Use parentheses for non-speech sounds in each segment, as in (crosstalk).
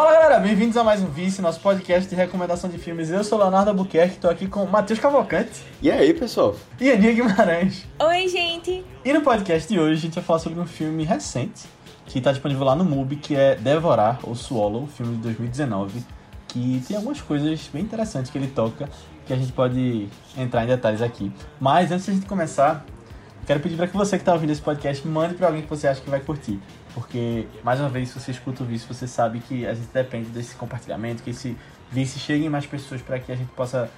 Fala galera, bem-vindos a mais um Vice, nosso podcast de recomendação de filmes. Eu sou Leonardo Albuquerque, tô aqui com Matheus Cavalcante E aí, pessoal? e Aninha Guimarães. Oi, gente! E no podcast de hoje a gente vai falar sobre um filme recente que tá disponível lá no MUBI, que é Devorar, ou Swallow, filme de 2019, que tem algumas coisas bem interessantes que ele toca, que a gente pode entrar em detalhes aqui. Mas antes de a gente começar, quero pedir para que você que tá ouvindo esse podcast mande para alguém que você acha que vai curtir. Porque, mais uma vez, se você escuta o Vice, você sabe que a gente depende desse compartilhamento, que esse Vice chegue em mais pessoas para que a gente possa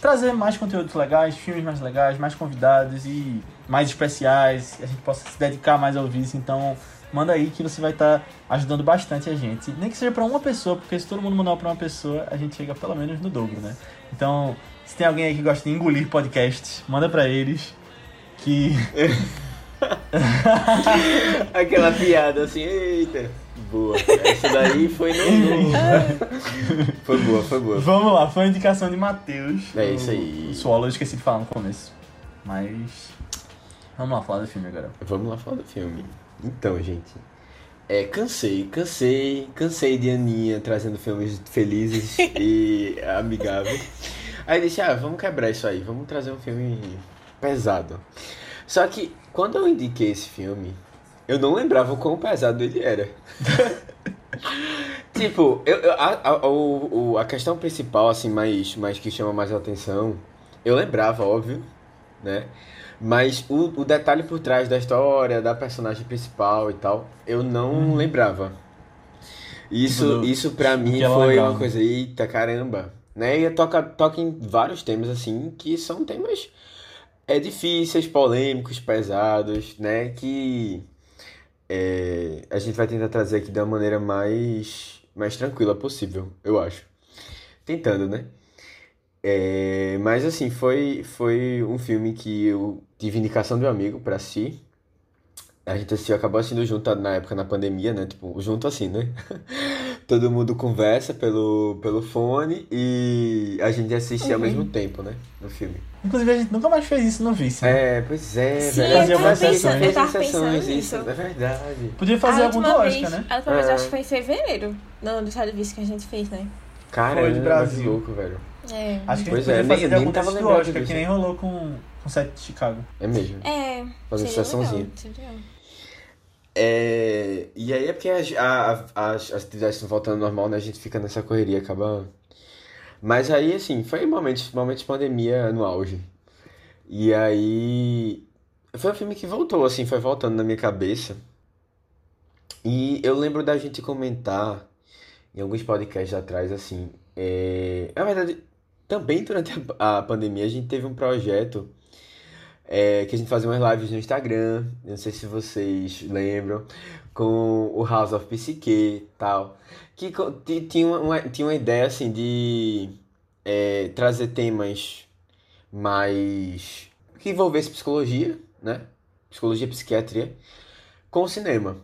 trazer mais conteúdos legais, filmes mais legais, mais convidados e mais especiais, a gente possa se dedicar mais ao Vice. Então, manda aí que você vai estar ajudando bastante a gente. Nem que seja para uma pessoa, porque se todo mundo mandar para uma pessoa, a gente chega pelo menos no dobro, né? Então, se tem alguém aí que gosta de engolir podcasts, manda para eles que (laughs) (laughs) Aquela piada assim, eita. Boa. Essa daí foi no. (laughs) foi boa, foi boa. Vamos lá, foi a indicação de Matheus. É isso aí. O Swallow, eu esqueci de falar no começo. Mas. Vamos lá falar do filme agora. Vamos lá falar do filme. Então, gente. É, cansei, cansei, cansei de Aninha trazendo filmes felizes (laughs) e amigáveis. Aí disse, ah, vamos quebrar isso aí, vamos trazer um filme pesado. Só que quando eu indiquei esse filme, eu não lembrava o quão pesado ele era. (laughs) tipo, eu, eu- a, a, o- a questão principal, assim, mais, mais que chama mais atenção, eu lembrava, óbvio, né? Mas o, o detalhe por trás da história, da personagem principal e tal, eu não lembrava. Isso, Tipo, isso pra mim foi lembrava. uma coisa, eita caramba. Né? E toca, toca em vários temas, assim, que são temas é, difíceis, polêmicos, pesados, né? Que é, a gente vai tentar trazer aqui da maneira mais, mais tranquila possível, eu acho. Tentando, né? É, mas assim, foi, foi um filme que eu tive indicação de um amigo pra assistir. A gente assistiu, acabou assistindo junto na época na pandemia, né? Tipo, junto assim, né? (laughs) Todo mundo conversa pelo, pelo fone e a gente assiste ao mesmo tempo, né? No filme. Inclusive, a gente nunca mais fez isso no Vice. né? É, pois é, Sim, velho. eu A gente tava fez pensando- eu tava sessões, pensando isso, nisso. é verdade. Podia fazer a algum do Oscar, vez, né? A última vez É. acho que foi em fevereiro. Não, do serviço que a gente fez, né? Caramba, de Brasil. louco, velho. É. Acho que Pois a gente podia é, nem- fazer de nem algum tava do Oscar, disso. que nem rolou com, com o set de Chicago. É mesmo. É. Fazer sessãozinha. legal, seria legal. É, e aí é porque as, a- as, as atividades estão voltando ao normal, né? A gente fica nessa correria, acaba. Mas aí, assim, foi momentos, momentos de pandemia no auge. E aí. Foi um filme que voltou, assim, foi voltando na minha cabeça. E eu lembro da gente comentar em alguns podcasts atrás, assim. É... Na verdade, também durante a pandemia a gente teve um projeto é, que a gente fazia umas lives no Instagram, não sei se vocês lembram, com o House of Psique e tal, que tinha uma, tinha uma ideia assim de é, trazer temas mais que envolvesse psicologia, né? Psicologia e psiquiatria com o cinema.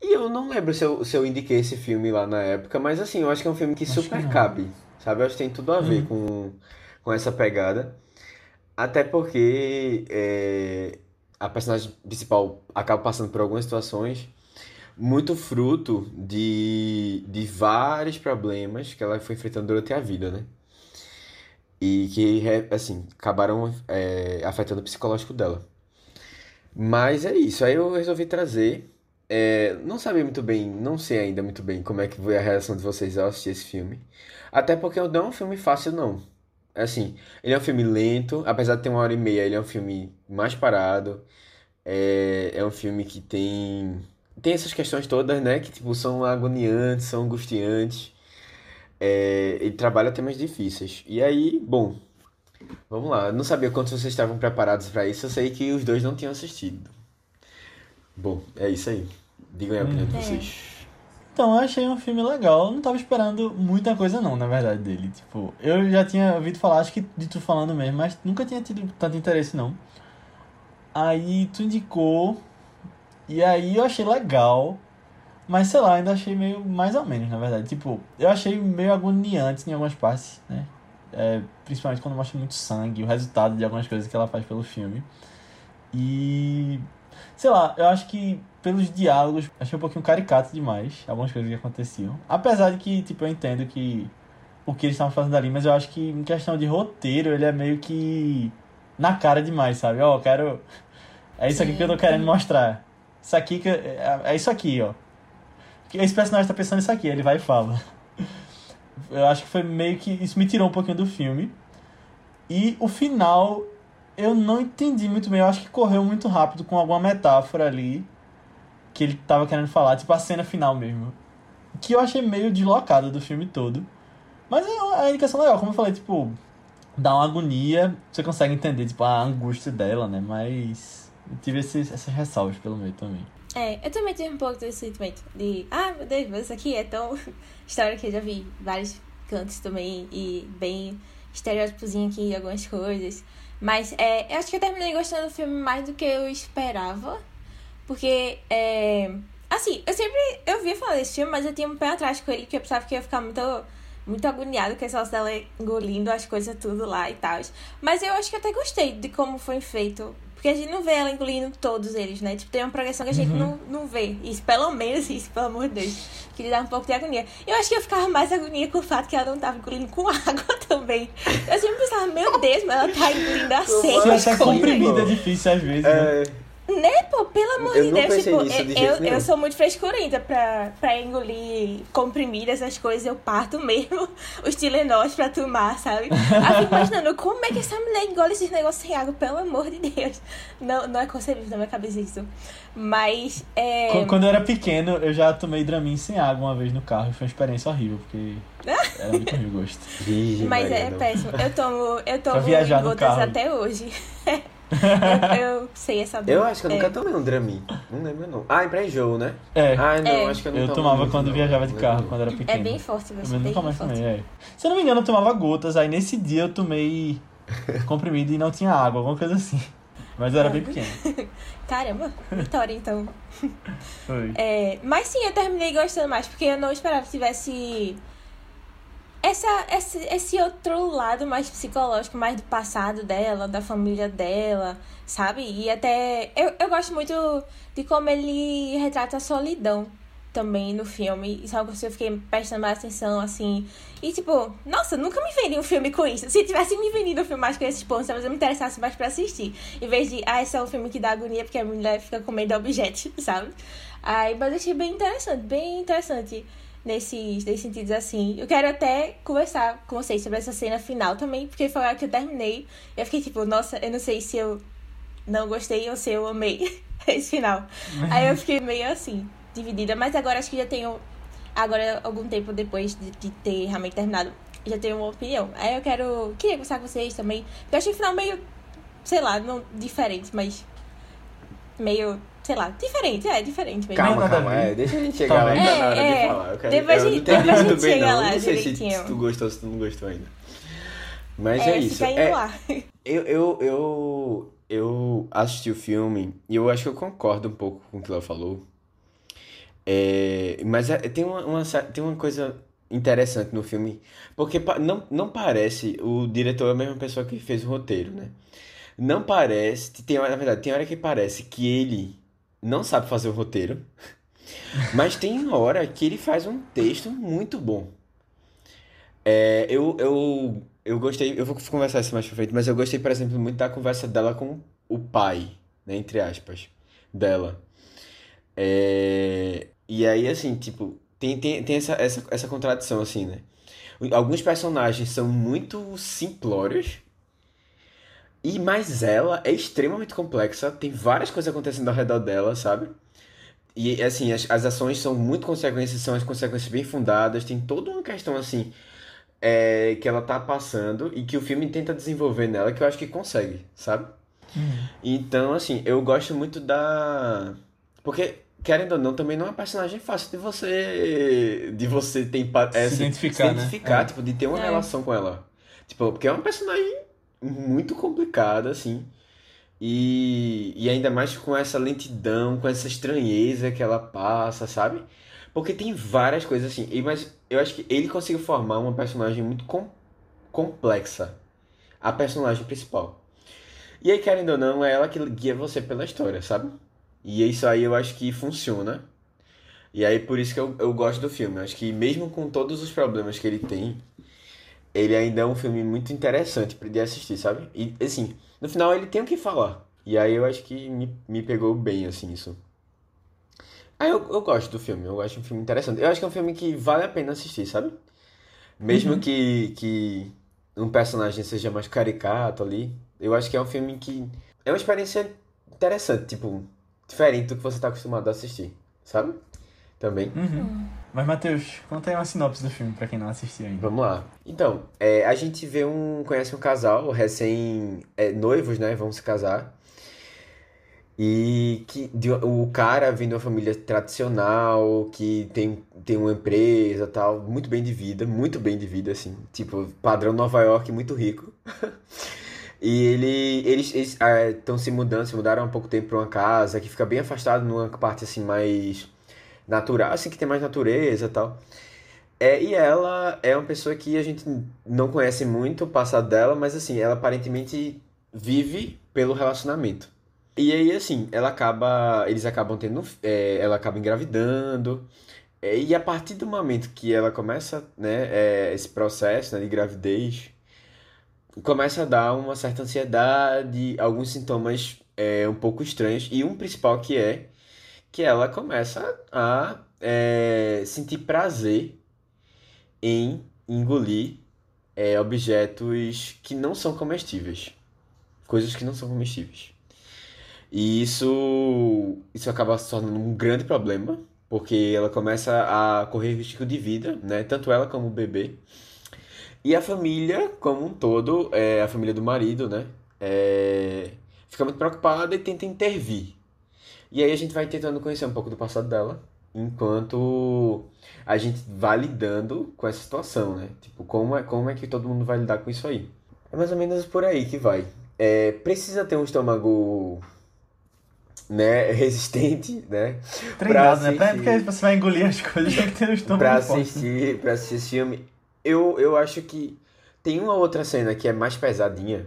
E eu não lembro se eu, se eu indiquei esse filme lá na época, mas assim, eu acho que é um filme que Acho que super não. cabe, sabe? Eu acho que tem tudo a ver com, com essa pegada. Até porque é, a personagem principal acaba passando por algumas situações muito fruto de, de vários problemas que ela foi enfrentando durante a vida, né? E que, assim, acabaram é, afetando o psicológico dela. Mas é isso, aí eu resolvi trazer. É, não sabia muito bem, não sei ainda muito bem como é que foi a reação de vocês ao assistir esse filme. Até porque não é um filme fácil, não. Assim, ele é um filme lento, apesar de ter uma hora e meia, ele é um filme mais parado. É, é um filme que tem tem essas questões todas, né, que tipo são agoniantes, são angustiantes. É, ele trabalha temas difíceis. E aí, bom, vamos lá. Eu não sabia quantos vocês estavam preparados para isso. Eu sei que os dois não tinham assistido. Bom, é isso aí. Digam aí a opinião de É. vocês. Então, eu achei um filme legal. Eu não tava esperando muita coisa, não, na verdade, dele. Tipo, eu já tinha ouvido falar, acho que de tu falando mesmo, mas nunca tinha tido tanto interesse, não. Aí tu indicou, e aí eu achei legal, mas sei lá, ainda achei meio mais ou menos, na verdade. Tipo, eu achei meio agoniante em algumas partes, né? É, principalmente quando mostra muito sangue, o resultado de algumas coisas que ela faz pelo filme. E sei lá, eu acho que pelos diálogos, achei um pouquinho caricato demais, algumas coisas que aconteciam. Apesar de que, tipo, eu entendo que o que eles estavam fazendo ali, mas eu acho que em questão de roteiro, ele é meio que na cara demais, sabe? Ó, oh, quero. É isso aqui que eu tô querendo mostrar. Isso aqui que. É, é isso aqui, ó. Esse personagem tá pensando isso aqui, ele vai e fala. (laughs) Eu acho que foi meio que. Isso me tirou um pouquinho do filme. E o final, eu não entendi muito bem. Eu acho que correu muito rápido com alguma metáfora ali que ele tava querendo falar, tipo a cena final mesmo. Que eu achei meio deslocada do filme todo. Mas é a indicação legal, como eu falei, tipo, dá uma agonia, você consegue entender, tipo, a angústia dela, né? Mas eu tive esses, essas ressalvas pelo meio também. É, eu também tive um pouco desse sentimento de, ah, meu Deus, mas isso aqui é tão (laughs) história que eu já vi vários cantos também e bem estereótipozinho aqui, algumas coisas. Mas é, eu acho que eu terminei gostando do filme mais do que eu esperava. Porque, é, assim, eu sempre eu via falar desse filme, mas eu tinha um pé atrás com ele, que eu pensava que ia ficar muito muito agoniado com negócio dela engolindo as coisas tudo lá e tal. Mas eu acho que até gostei de como foi feito. Porque a gente não vê ela engolindo todos eles, né? Tipo, tem uma progressão que a gente uhum. não, não vê. Isso, pelo menos isso, pelo amor de Deus. Que lhe dá um pouco de agonia. Eu acho que eu ficava mais agonia com o fato que ela não tava engolindo com (laughs) água também. Eu sempre pensava, meu Deus, mas ela tá engolindo a seca. Você é comprimida, é difícil às vezes. Né? É... Né, pô, pelo amor de Deus, tipo, de eu, eu sou muito frescurenta pra, pra engolir, comprimir essas coisas, eu parto mesmo (laughs) os Tilenol pra tomar, sabe? Aí fico imaginando, como é que essa mulher engole esses negócios sem água, pelo amor de Deus. Não, não é concebível na minha cabeça isso. Mas, é... Quando eu era pequeno, eu já tomei Dramin sem água uma vez no carro, e foi uma experiência horrível, porque (laughs) era muito ruim o gosto. Mas é péssimo, eu tomo, eu tomo viajar gotas até hoje. (laughs) eu, eu, sei essa dor. Eu acho que eu nunca é. tomei um Dramin. Não lembro, não. Ah, pra enjoo, né? É. Ah, não, é. acho que eu não Eu tomava quando não. viajava de carro, quando era pequeno. É bem forte, você eu nunca mais tomei, é. Se eu não me engano, eu tomava gotas, aí nesse dia eu tomei comprimido e não tinha água, alguma coisa assim. Mas eu era bem pequeno. (laughs) Caramba, vitória então. Foi. É, mas sim, eu terminei gostando mais, porque eu não esperava que tivesse essa, esse, esse outro lado mais psicológico, mais do passado dela, da família dela, sabe? E até. Eu, eu gosto muito de como ele retrata a solidão também no filme. Isso é algo que eu fiquei prestando mais atenção, assim. E tipo, nossa, nunca me vendi um filme com isso. Se tivesse me vendido um filme mais com esses pontos, talvez eu me interessasse mais pra assistir. Em vez de, ah, esse é um filme que dá agonia porque a mulher fica comendo objetos, (laughs) sabe? Aí, mas eu achei bem interessante, bem interessante nesses, nesses sentidos assim. Eu quero até conversar com vocês sobre essa cena final também, porque foi a que eu terminei. Eu fiquei tipo, nossa, eu não sei se eu não gostei ou se eu amei (laughs) esse final. Aí eu fiquei meio assim, dividida, mas agora acho que já tenho. Agora, algum tempo depois de, de ter realmente terminado, já tenho uma opinião. Aí eu quero. Queria conversar com vocês também. Eu achei o final meio. Sei lá, não diferente, mas. Meio sei lá, diferente, é diferente mesmo. Calma, calma, é, deixa a gente chegar lá, ainda é, na hora é, de falar. Eu quero, depois eu não entendi depois muito bem, não. Lá, não sei se, se, tu gostou ou se tu não gostou ainda. Mas é, é isso. É, eu, eu, eu, eu assisti o filme e eu acho que eu concordo um pouco com o que ela falou. É, mas é, tem, uma, uma, tem uma coisa interessante no filme, porque não, não parece o diretor é a mesma pessoa que fez o roteiro, né? Não parece, tem, na verdade, tem hora que parece que ele não sabe fazer o roteiro, (laughs) mas tem hora que ele faz um texto muito bom. É, eu, eu, eu gostei, eu vou conversar isso mais pra frente, mas eu gostei, por exemplo, muito da conversa dela com o pai, né, entre aspas, dela. É, e aí, assim, tipo, tem, tem, tem essa, essa, essa contradição, assim, né? Alguns personagens são muito simplórios, e mais ela é extremamente complexa, tem várias coisas acontecendo ao redor dela, sabe? E assim, as, as ações são muito consequências, são as consequências bem fundadas, tem toda uma questão assim é, que ela tá passando e que o filme tenta desenvolver nela que eu acho que consegue, sabe? Uhum. Então, assim, eu gosto muito da. Porque, querendo ou não, também não é uma personagem fácil de você. de você ter é, se, se identificar, se identificar né? tipo, de ter uma é. relação com ela. Tipo, porque é uma personagem muito complicada, assim. E, e ainda mais com essa lentidão, com essa estranheza que ela passa, sabe? Porque tem várias coisas assim. E, mas eu acho que ele conseguiu formar uma personagem muito com, complexa. A personagem principal. E aí, querendo ou não, é ela que guia você pela história, sabe? E isso aí eu acho que funciona. E aí por isso que eu, eu gosto do filme. Eu acho que mesmo com todos os problemas que ele tem, ele ainda é um filme muito interessante de assistir, sabe? E assim, no final ele tem o que falar. E aí eu acho que me, me pegou bem, assim, isso. Aí eu, eu gosto do filme, eu acho um filme interessante. Eu acho que é um filme que vale a pena assistir, sabe? Mesmo uhum. que, que um personagem seja mais caricato ali, eu acho que é um filme que é uma experiência interessante, tipo, diferente do que você tá acostumado a assistir, sabe? Também. Uhum. Mas, Matheus, conta aí uma sinopse do filme pra quem não assistiu ainda. Vamos lá. Então, é, a gente vê um. conhece um casal recém é, noivos, né? Vão se casar. E que de, o cara vem de uma família tradicional, que tem, tem uma empresa tal, muito bem de vida, muito bem de vida, assim. Tipo, padrão Nova York, muito rico. (laughs) e ele, eles estão ah, se mudando, se mudaram há pouco tempo para uma casa que fica bem afastado numa parte assim mais natural, assim que tem mais natureza e tal. É, e ela é uma pessoa que a gente não conhece muito o passado dela, mas assim, ela aparentemente vive pelo relacionamento. E aí, assim, ela acaba. Eles acabam tendo. É, ela acaba engravidando. É, e a partir do momento que ela começa, né, é, esse processo né, de gravidez, começa a dar uma certa ansiedade, alguns sintomas é, um pouco estranhos. E um principal que é que ela começa a é, sentir prazer em engolir é, objetos que não são comestíveis. Coisas que não são comestíveis. E isso, isso acaba se tornando um grande problema, porque ela começa a correr risco de vida, né? Tanto ela como o bebê. E a família, como um todo, é, a família do marido, né? É, fica muito preocupada e tenta intervir. E aí a gente vai tentando conhecer um pouco do passado dela, enquanto a gente vai lidando com essa situação, né? Tipo, como é, como é que todo mundo vai lidar com isso aí? É mais ou menos por aí que vai. É, precisa ter um estômago né, (laughs) resistente, né? Treinado, né? Pra, porque você vai engolir as coisas, tem que ter um estômago pra assistir, forte. Pra assistir esse filme. Eu, eu acho que tem uma outra cena que é mais pesadinha,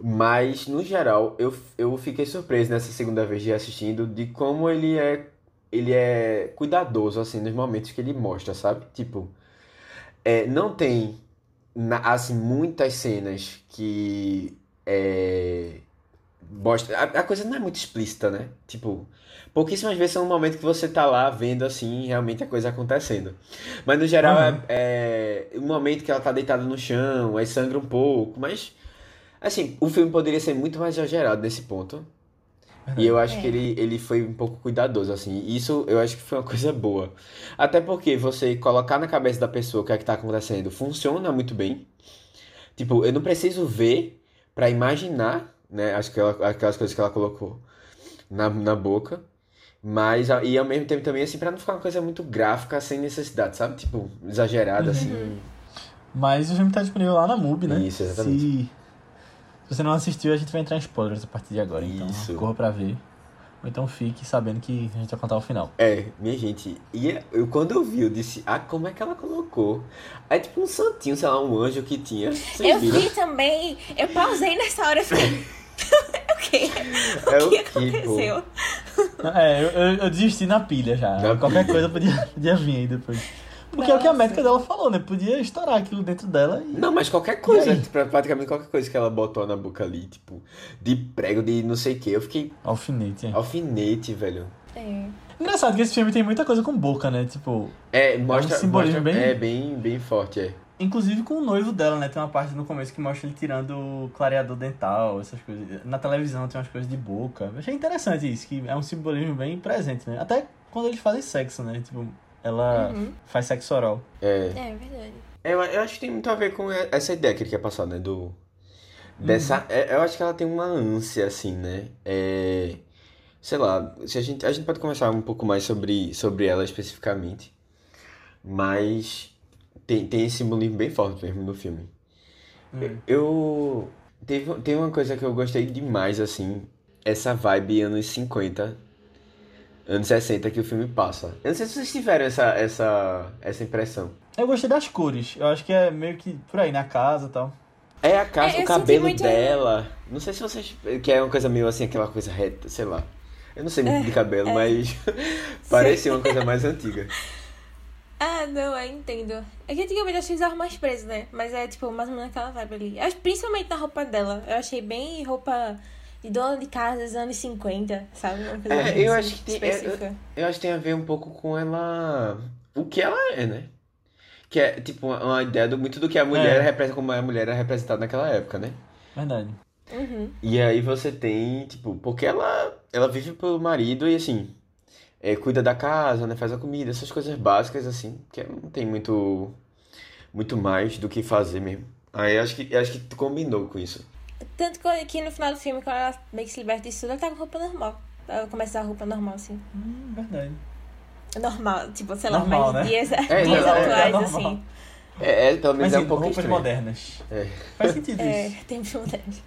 mas, no geral, eu, eu fiquei surpreso nessa segunda vez de assistindo de como ele é ele é cuidadoso, assim, nos momentos que ele mostra, sabe? Tipo, é, não tem, assim, muitas cenas que é, bosta. A, a, coisa não é muito explícita, né? Tipo, pouquíssimas vezes são um momento que você tá lá vendo assim, realmente a coisa acontecendo. Mas no geral uhum. é, é um momento que ela tá deitada no chão, aí sangra um pouco, mas assim, o filme poderia ser muito mais exagerado nesse ponto. E eu acho é. que ele, ele foi um pouco cuidadoso, assim. Isso eu acho que foi uma coisa boa. Até porque você colocar na cabeça da pessoa o que é que tá acontecendo funciona muito bem. Tipo, eu não preciso ver para imaginar né? Acho que ela, aquelas coisas que ela colocou na, na boca. Mas, e ao mesmo tempo também, assim, pra não ficar uma coisa muito gráfica, sem necessidade, sabe? Tipo, exagerada, uhum. assim. Mas o filme tá disponível lá na MUBI, né? Isso, exatamente. Se, se você não assistiu, a gente vai entrar em spoilers a partir de agora. Então, Isso. corra pra ver. Ou então fique sabendo que a gente vai contar o final. É, minha gente, e eu, quando eu vi, eu disse, ah, como é que ela colocou? Aí, tipo, um santinho, sei lá, um anjo que tinha. Eu viram? vi também, eu pausei nessa hora e fiquei. (laughs) (laughs) o que? O é que o aconteceu? É, eu, eu, eu, desisti na pilha já. Na Qualquer pilha. coisa podia, podia vir aí depois. Porque Nossa. é o que a médica dela falou, né? Podia estourar aquilo dentro dela e... Não, mas qualquer coisa, praticamente qualquer coisa que ela botou na boca ali, tipo, de prego, de não sei o que, eu fiquei. Alfinete. É. Alfinete, velho. É. Engraçado que esse filme tem muita coisa com boca, né? Tipo. É, mostra. É um simbolismo mostra, bem. É, bem, bem forte, é. Inclusive com o noivo dela, né? Tem uma parte no começo que mostra ele tirando o clareador dental, essas coisas. Na televisão tem umas coisas de boca. Eu achei interessante isso, que é um simbolismo bem presente, né? Até quando eles fazem sexo, né? Tipo, ela uhum. faz sexo oral. É. É, verdade. É, eu, eu acho que tem muito a ver com essa ideia que ele quer passar, né? Do. Dessa. Uhum. É, eu acho que ela tem uma ânsia, assim, né? É. Sei lá, se a gente, a gente pode conversar um pouco mais sobre, sobre ela especificamente. Mas tem, tem esse simbolismo bem forte mesmo no filme. Hum. Eu. Teve, tem uma coisa que eu gostei demais, assim. Essa vibe anos 50, anos 60 que o filme passa. Eu não sei se vocês tiveram essa, essa, essa impressão. Eu gostei das cores. Eu acho que é meio que por aí, na casa e tal. É a casa, é, o cabelo muito... dela. Não sei se vocês. Que é uma coisa meio assim, aquela coisa reta, sei lá. Eu não sei muito de cabelo, mas (laughs) parecia uma coisa mais antiga. (laughs) Ah, não, eu entendo. É que antigamente eu achei usava mais preso, né? Mas é tipo, mais ou menos aquela vibe ali. Eu Principalmente na roupa dela. Eu achei bem roupa de dona de casa dos anos 50, sabe? Uma coisa É, mais eu acho que tem- específica. Eu acho que tem a ver um pouco com ela. O que ela é, né? Que é tipo uma, uma ideia do, muito do que a mulher É. representa, como a mulher era representada naquela época, né? Verdade. Uhum. E aí você tem, tipo, porque ela, ela vive pelo marido e assim, é, cuida da casa, né? Faz a comida, essas coisas básicas, assim, que não tem muito, muito mais do que fazer mesmo. Aí eu acho que, eu acho que tu combinou com isso. Tanto que no final do filme, quando ela meio que se liberta disso tudo, ela tá com roupa normal. Ela começa a roupa normal, assim. Hum, verdade. Normal, tipo, sei lá, Normal, mais né? dias, É, dias não, é- é atuais, normal. assim. É, é, pelo menos Mas é um pouco roupas estranho. modernas. É. Faz sentido É, isso. tempos modernos.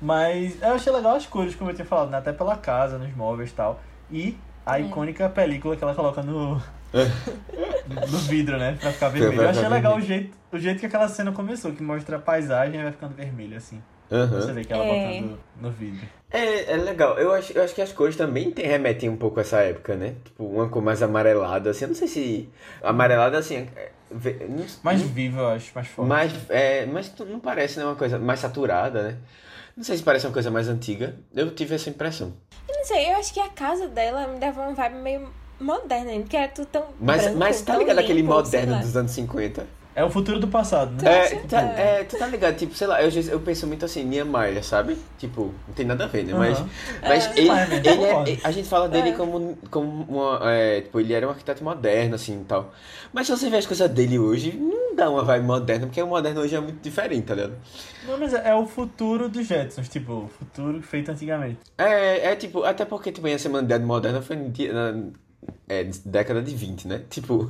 Mas eu achei legal as cores, como eu tinha falado, né? Até pela casa, nos móveis e tal. E a É. icônica película que ela coloca no. no vidro, né? Pra ficar vermelho. Eu achei legal o jeito, o jeito que aquela cena começou, que mostra a paisagem e vai ficando vermelho, assim. Aham. Você vê que ela É. botando no vidro. É, é legal. Eu acho, eu acho que as cores também tem, remetem um pouco a essa época, né? Tipo, uma cor mais amarelada, assim. Eu não sei se. Amarelada, assim. é- não- Mais não- viva, eu acho, mais forte. mais, é, mas não parece, né? Uma coisa mais saturada, né? Não sei se parece uma coisa mais antiga. Eu tive essa impressão. Eu não sei, eu acho que a casa dela me dava uma vibe meio moderna, porque era tudo tão. Mas, branco, mas tá tão ligado aquele moderno dos anos 50? É o futuro do passado, Tu né? É, tá, É. tu tá ligado? Tipo, sei lá, eu, eu penso muito assim, Niemeyer, sabe? Tipo, não tem nada a ver, né? Mas, Aham. mas É. ele, Mas, né, ele é, a gente fala dele É. como, como uma, é, tipo, ele era um arquiteto moderno, assim, e tal. Mas se você vê as coisas dele hoje, não dá uma vibe moderna, porque o moderno hoje é muito diferente, tá ligado? Não, mas é, é o futuro dos Jetsons, tipo, o futuro feito antigamente. É, é tipo, até porque tipo, a semana de moderna foi no dia- na é, década de 20, né? Tipo,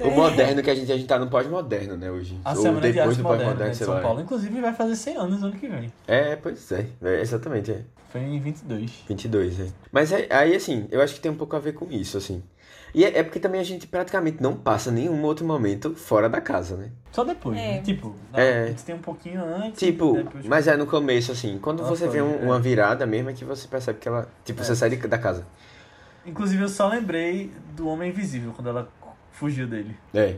o moderno que a gente, a gente tá no pós-moderno, né, hoje. A Ou Semana de depois Arte do né, pós-moderno, de sei São lá. Paulo. Inclusive vai fazer 100 anos ano que vem. É, pois é, é, exatamente, é. Foi em 22. 22, é. Mas é- aí, assim, eu acho que tem um pouco a ver com isso, assim. E é, é porque também a gente praticamente não passa nenhum outro momento fora da casa, né? Só depois, É. né? Tipo, É. a gente tem um pouquinho antes. Tipo, depois... mas é no começo, assim, quando Nossa, você vê um- é. uma virada mesmo, é que você percebe que ela. Tipo, você sai de- da casa. Inclusive eu só lembrei do Homem Invisível, quando ela fugiu dele. É,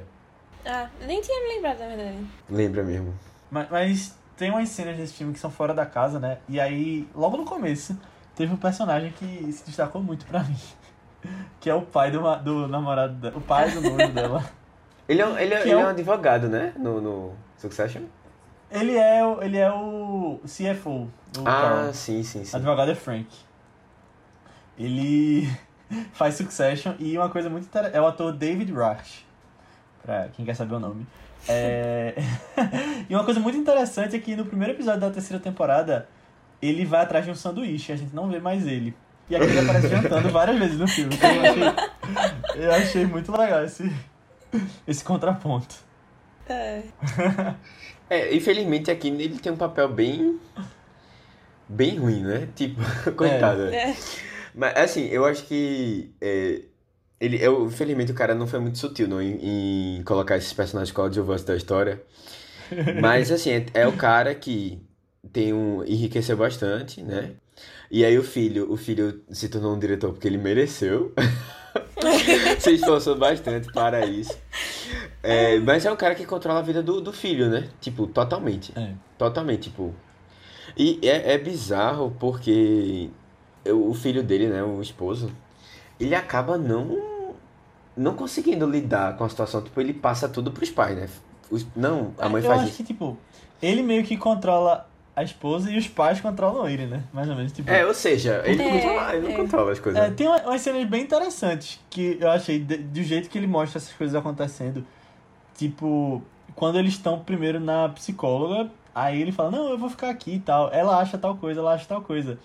Ah, nem tinha me lembrado, na verdade. lembra mesmo. Mas, mas tem umas cenas desse filme que são fora da casa, né? E aí, logo no começo, teve um personagem que se destacou muito pra mim. (laughs) Que é o pai do, do namorado dela. O pai do noivo dela. (laughs) Ele é, um- ele é, ele é é o- um advogado, né? No, no Succession? Ele é, o- ele é o CFO. do Ah, Carl. sim, sim, O sim. advogado é Frank. Ele (laughs) faz Succession e uma coisa muito interessante. É o ator David Rush. Pra quem quer saber o nome. É... (laughs) e uma coisa muito interessante é que no primeiro episódio da terceira temporada ele vai atrás de um sanduíche, a gente não vê mais ele. E aqui ele aparece jantando várias vezes no filme. Então eu achei, eu achei muito legal esse, esse contraponto. É. É, infelizmente aqui ele tem um papel bem. bem ruim, né? Tipo, (laughs) coitado. É. Mas assim, eu acho que. é, ele, eu, infelizmente o cara não foi muito sutil não, em, em colocar esses personagens coadjuvantes da história. (laughs) Mas assim, é, é o cara que tem um. enriqueceu bastante, né? E aí o filho, o filho se tornou um diretor porque ele mereceu. (laughs) se esforçou bastante para isso. É, mas é um cara que controla a vida do, do filho, né? Tipo, totalmente. É. Totalmente, tipo. E é, é bizarro porque o filho dele, né, o esposo, ele acaba não não conseguindo lidar com a situação. Tipo, ele passa tudo pros pais, né? Os- não, a mãe eu faz acho isso. que, tipo, ele meio que controla a esposa e os pais controlam ele, né? Mais ou menos, tipo. É, ou seja, ele, É, controla, ele não é. controla as coisas. É, tem uma- umas cenas bem interessantes que eu achei, de- do jeito que ele mostra essas coisas acontecendo. Tipo, quando eles estão primeiro na psicóloga, aí ele fala, não, eu vou ficar aqui e tal. Ela acha tal coisa, ela acha tal coisa.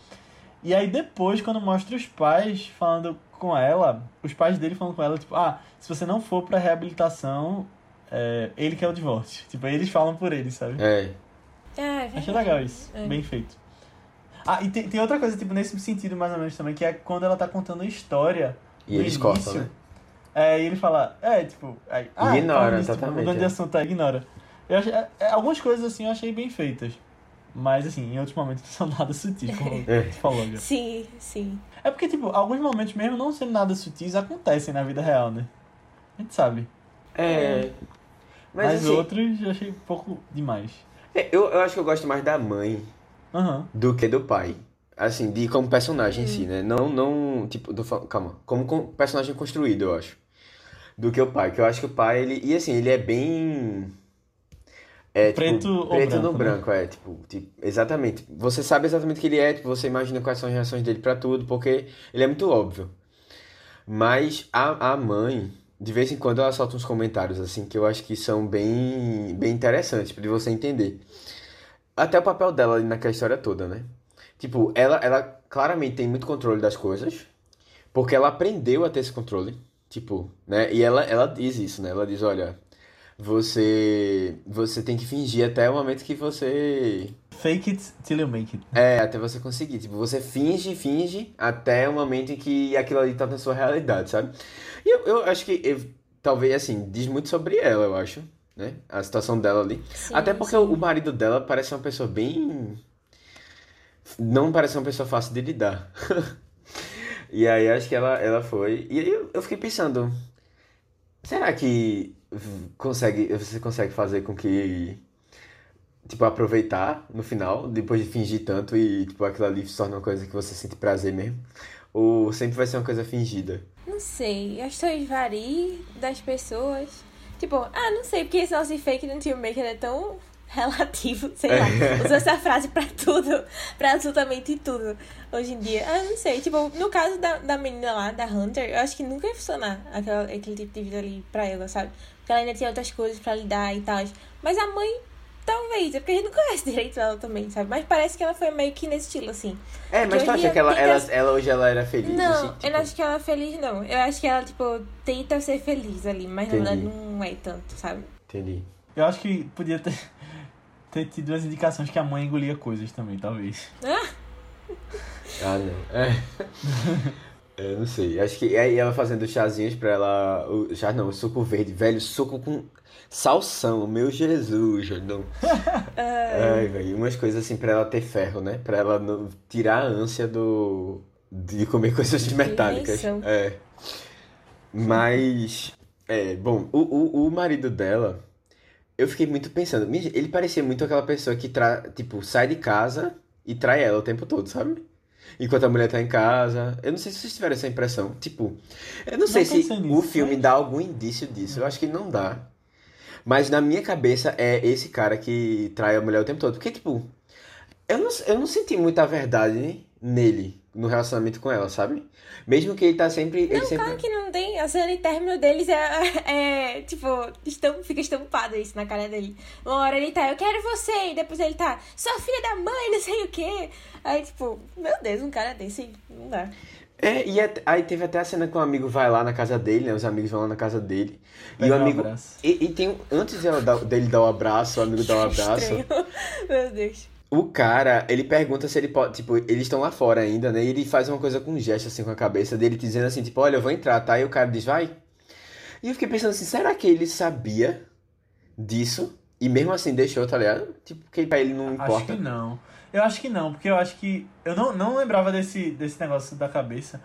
E aí depois, quando mostra os pais falando com ela, os pais dele falando com ela, tipo, ah, se você não for pra reabilitação, é, ele quer o divórcio. Tipo, aí eles falam por ele, sabe? É. É, Achei legal isso. É. Bem feito. Ah, e tem, tem outra coisa, tipo, nesse sentido mais ou menos também, que é quando ela tá contando a história. E no eles início, cortam, né? É, e ele fala, é, tipo. Aí, ah, Ignora, falando nisso, tipo, totalmente, mudando de é. assunto, é, ignora. Eu achei, é, é, algumas coisas assim eu achei bem feitas. Mas, assim, em outros momentos (laughs) são nada sutis, como É. tu falou, já. Sim, sim. É porque, tipo, alguns momentos mesmo não sendo nada sutis acontecem na vida real, né? A gente sabe. É. Mas, Mas, assim, outros eu achei um pouco demais. é, eu, eu acho que eu gosto mais da mãe Aham. do que do pai. Assim, de como personagem em si, né? Não, não, tipo, do, calma, como com- personagem construído, eu acho. Do que o pai, que eu acho que o pai, ele, e assim, ele é bem... É, tipo, Preto ou preto branco, no né? branco, é, tipo, tipo, exatamente. Você sabe exatamente o que ele é, tipo, você imagina quais são as reações dele pra tudo, porque ele é muito óbvio. Mas a, a mãe, de vez em quando ela solta uns comentários, assim, que eu acho que são bem, bem interessantes pra você entender. Até o papel dela ali naquela história toda, né? Tipo, ela, ela claramente tem muito controle das coisas, porque ela aprendeu a ter esse controle, tipo, né? E ela, ela diz isso, né? Ela diz, olha, você, você tem que fingir até o momento que você Fake it till you make it. é, até você conseguir. Tipo, você finge, finge, até o momento em que aquilo ali tá na sua realidade, sabe? E eu, eu acho que, eu- talvez, assim, diz muito sobre ela, eu acho, né? A situação dela ali. Sim, até porque sim. o marido dela parece uma pessoa bem... Não parece uma pessoa fácil de lidar. (laughs) E aí, acho que ela, ela foi... E aí, eu, eu fiquei pensando... Será que consegue, você consegue fazer com que tipo, aproveitar no final, depois de fingir tanto e, tipo, aquilo ali se torna uma coisa que você sente prazer mesmo? Ou sempre vai ser uma coisa fingida? Não sei, as coisas variam das pessoas. Tipo, ah, não sei, porque esse nosso fake no Team Maker é tão relativo, sei lá. Usa essa frase pra tudo, pra absolutamente tudo, hoje em dia. Ah, não sei, tipo, no caso da, da menina lá, da Hunter, eu acho que nunca ia funcionar aquela, aquele tipo de vida ali pra ela, sabe? Porque ela ainda tinha outras coisas pra lidar e tal. Mas a mãe, talvez, é porque a gente não conhece (laughs) direito ela também, sabe? Mas parece que ela foi meio que nesse estilo, assim. É, mas tu acha que ela, tem ela, que- ela hoje ela era feliz? Não, assim, eu tipo, não acho que ela é feliz, não. Eu acho que ela, tipo, tenta ser feliz ali, mas Entendi. verdade não é tanto, sabe? Entendi. Eu acho que podia ter, (laughs) ter tido as indicações que a mãe engolia coisas também, talvez. Ah, Ah, não. É. (laughs) Eu não sei. Acho que aí ela fazendo chazinhos pra ela. O, chá não, o suco verde, velho, suco com salsão, meu Jesus, não. (laughs) Ai, velho, umas coisas assim pra ela ter ferro, né? Pra ela não, tirar a ânsia do. de comer (laughs) coisas metálicas. Invenção. É. Mas. É, bom, o, o, o marido dela. Eu fiquei muito pensando, ele parecia muito aquela pessoa que tra, tipo, sai de casa e trai ela o tempo todo, sabe? Enquanto a mulher tá em casa. Eu não sei se vocês tiveram essa impressão. Tipo, eu não sei se pensei o nisso, filme mas- dá algum indício disso. Eu acho que não dá. Mas na minha cabeça é esse cara que trai a mulher o tempo todo. Porque, tipo, eu não, eu não senti muita verdade nele, no relacionamento com ela, sabe? Mesmo que ele tá sempre. ele não, sempre... claro que não tem. A cena de término deles é, (laughs) é tipo, estam, fica estampado isso na cara dele. Uma hora ele tá, eu quero você, e depois ele tá, sua filha da mãe, (laughs) não sei o quê. Aí, tipo, meu Deus, um cara desse não dá. É, e aí teve até a cena que um amigo vai lá na casa dele, né? Os amigos vão lá na casa dele. e Pega o um amigo. abraço. E, e tem. Antes dele dar o abraço, o amigo dá o (laughs) abraço. Estranho. meu Deus. O cara, ele pergunta se ele pode. Tipo, eles estão lá fora ainda, né? E ele faz uma coisa com um gesto assim com a cabeça dele, dizendo assim, tipo, olha, eu vou entrar, tá? E o cara diz, vai. E eu fiquei pensando assim, será que ele sabia disso? E mesmo assim deixou, tá ligado? Tipo, que pra ele não Acho importa. que não. Eu acho que não, porque eu acho que. Eu não, não lembrava desse, desse negócio da cabeça.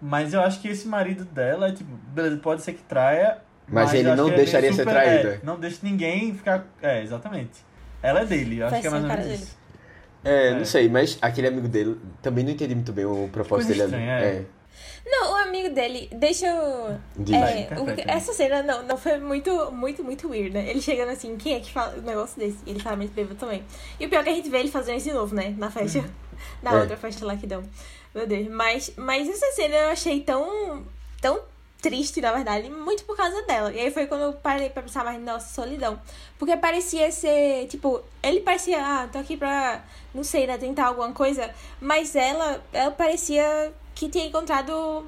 Mas eu acho que esse marido dela é tipo, beleza, pode ser que traia. Mas ele eu acho não que deixaria ser traída. é, não deixa ninguém ficar. É, exatamente. Ela é dele, eu acho Vai que é mais ou menos dele. isso. É, É. não sei, mas aquele amigo dele, também não entendi muito bem o propósito Coisa dele ali. estranha, é. É. Não, o amigo dele, deixa eu. Vai, É, interpreta o- essa cena não, não foi muito, muito, muito weird, né? Ele chegando assim, quem é que fala um negócio desse? Ele fala muito bêbado também. E o pior é que a gente vê ele fazendo isso de novo, né? Na festa. (laughs) Na É. outra festa lá que dão. Meu Deus. Mas, mas essa cena eu achei tão. tão triste, na verdade, muito por causa dela. E aí foi quando eu parei pra pensar mais na nossa solidão. Porque parecia ser, tipo, ele parecia, ah, tô aqui pra, não sei, né, tentar alguma coisa. Mas ela, ela parecia que tinha encontrado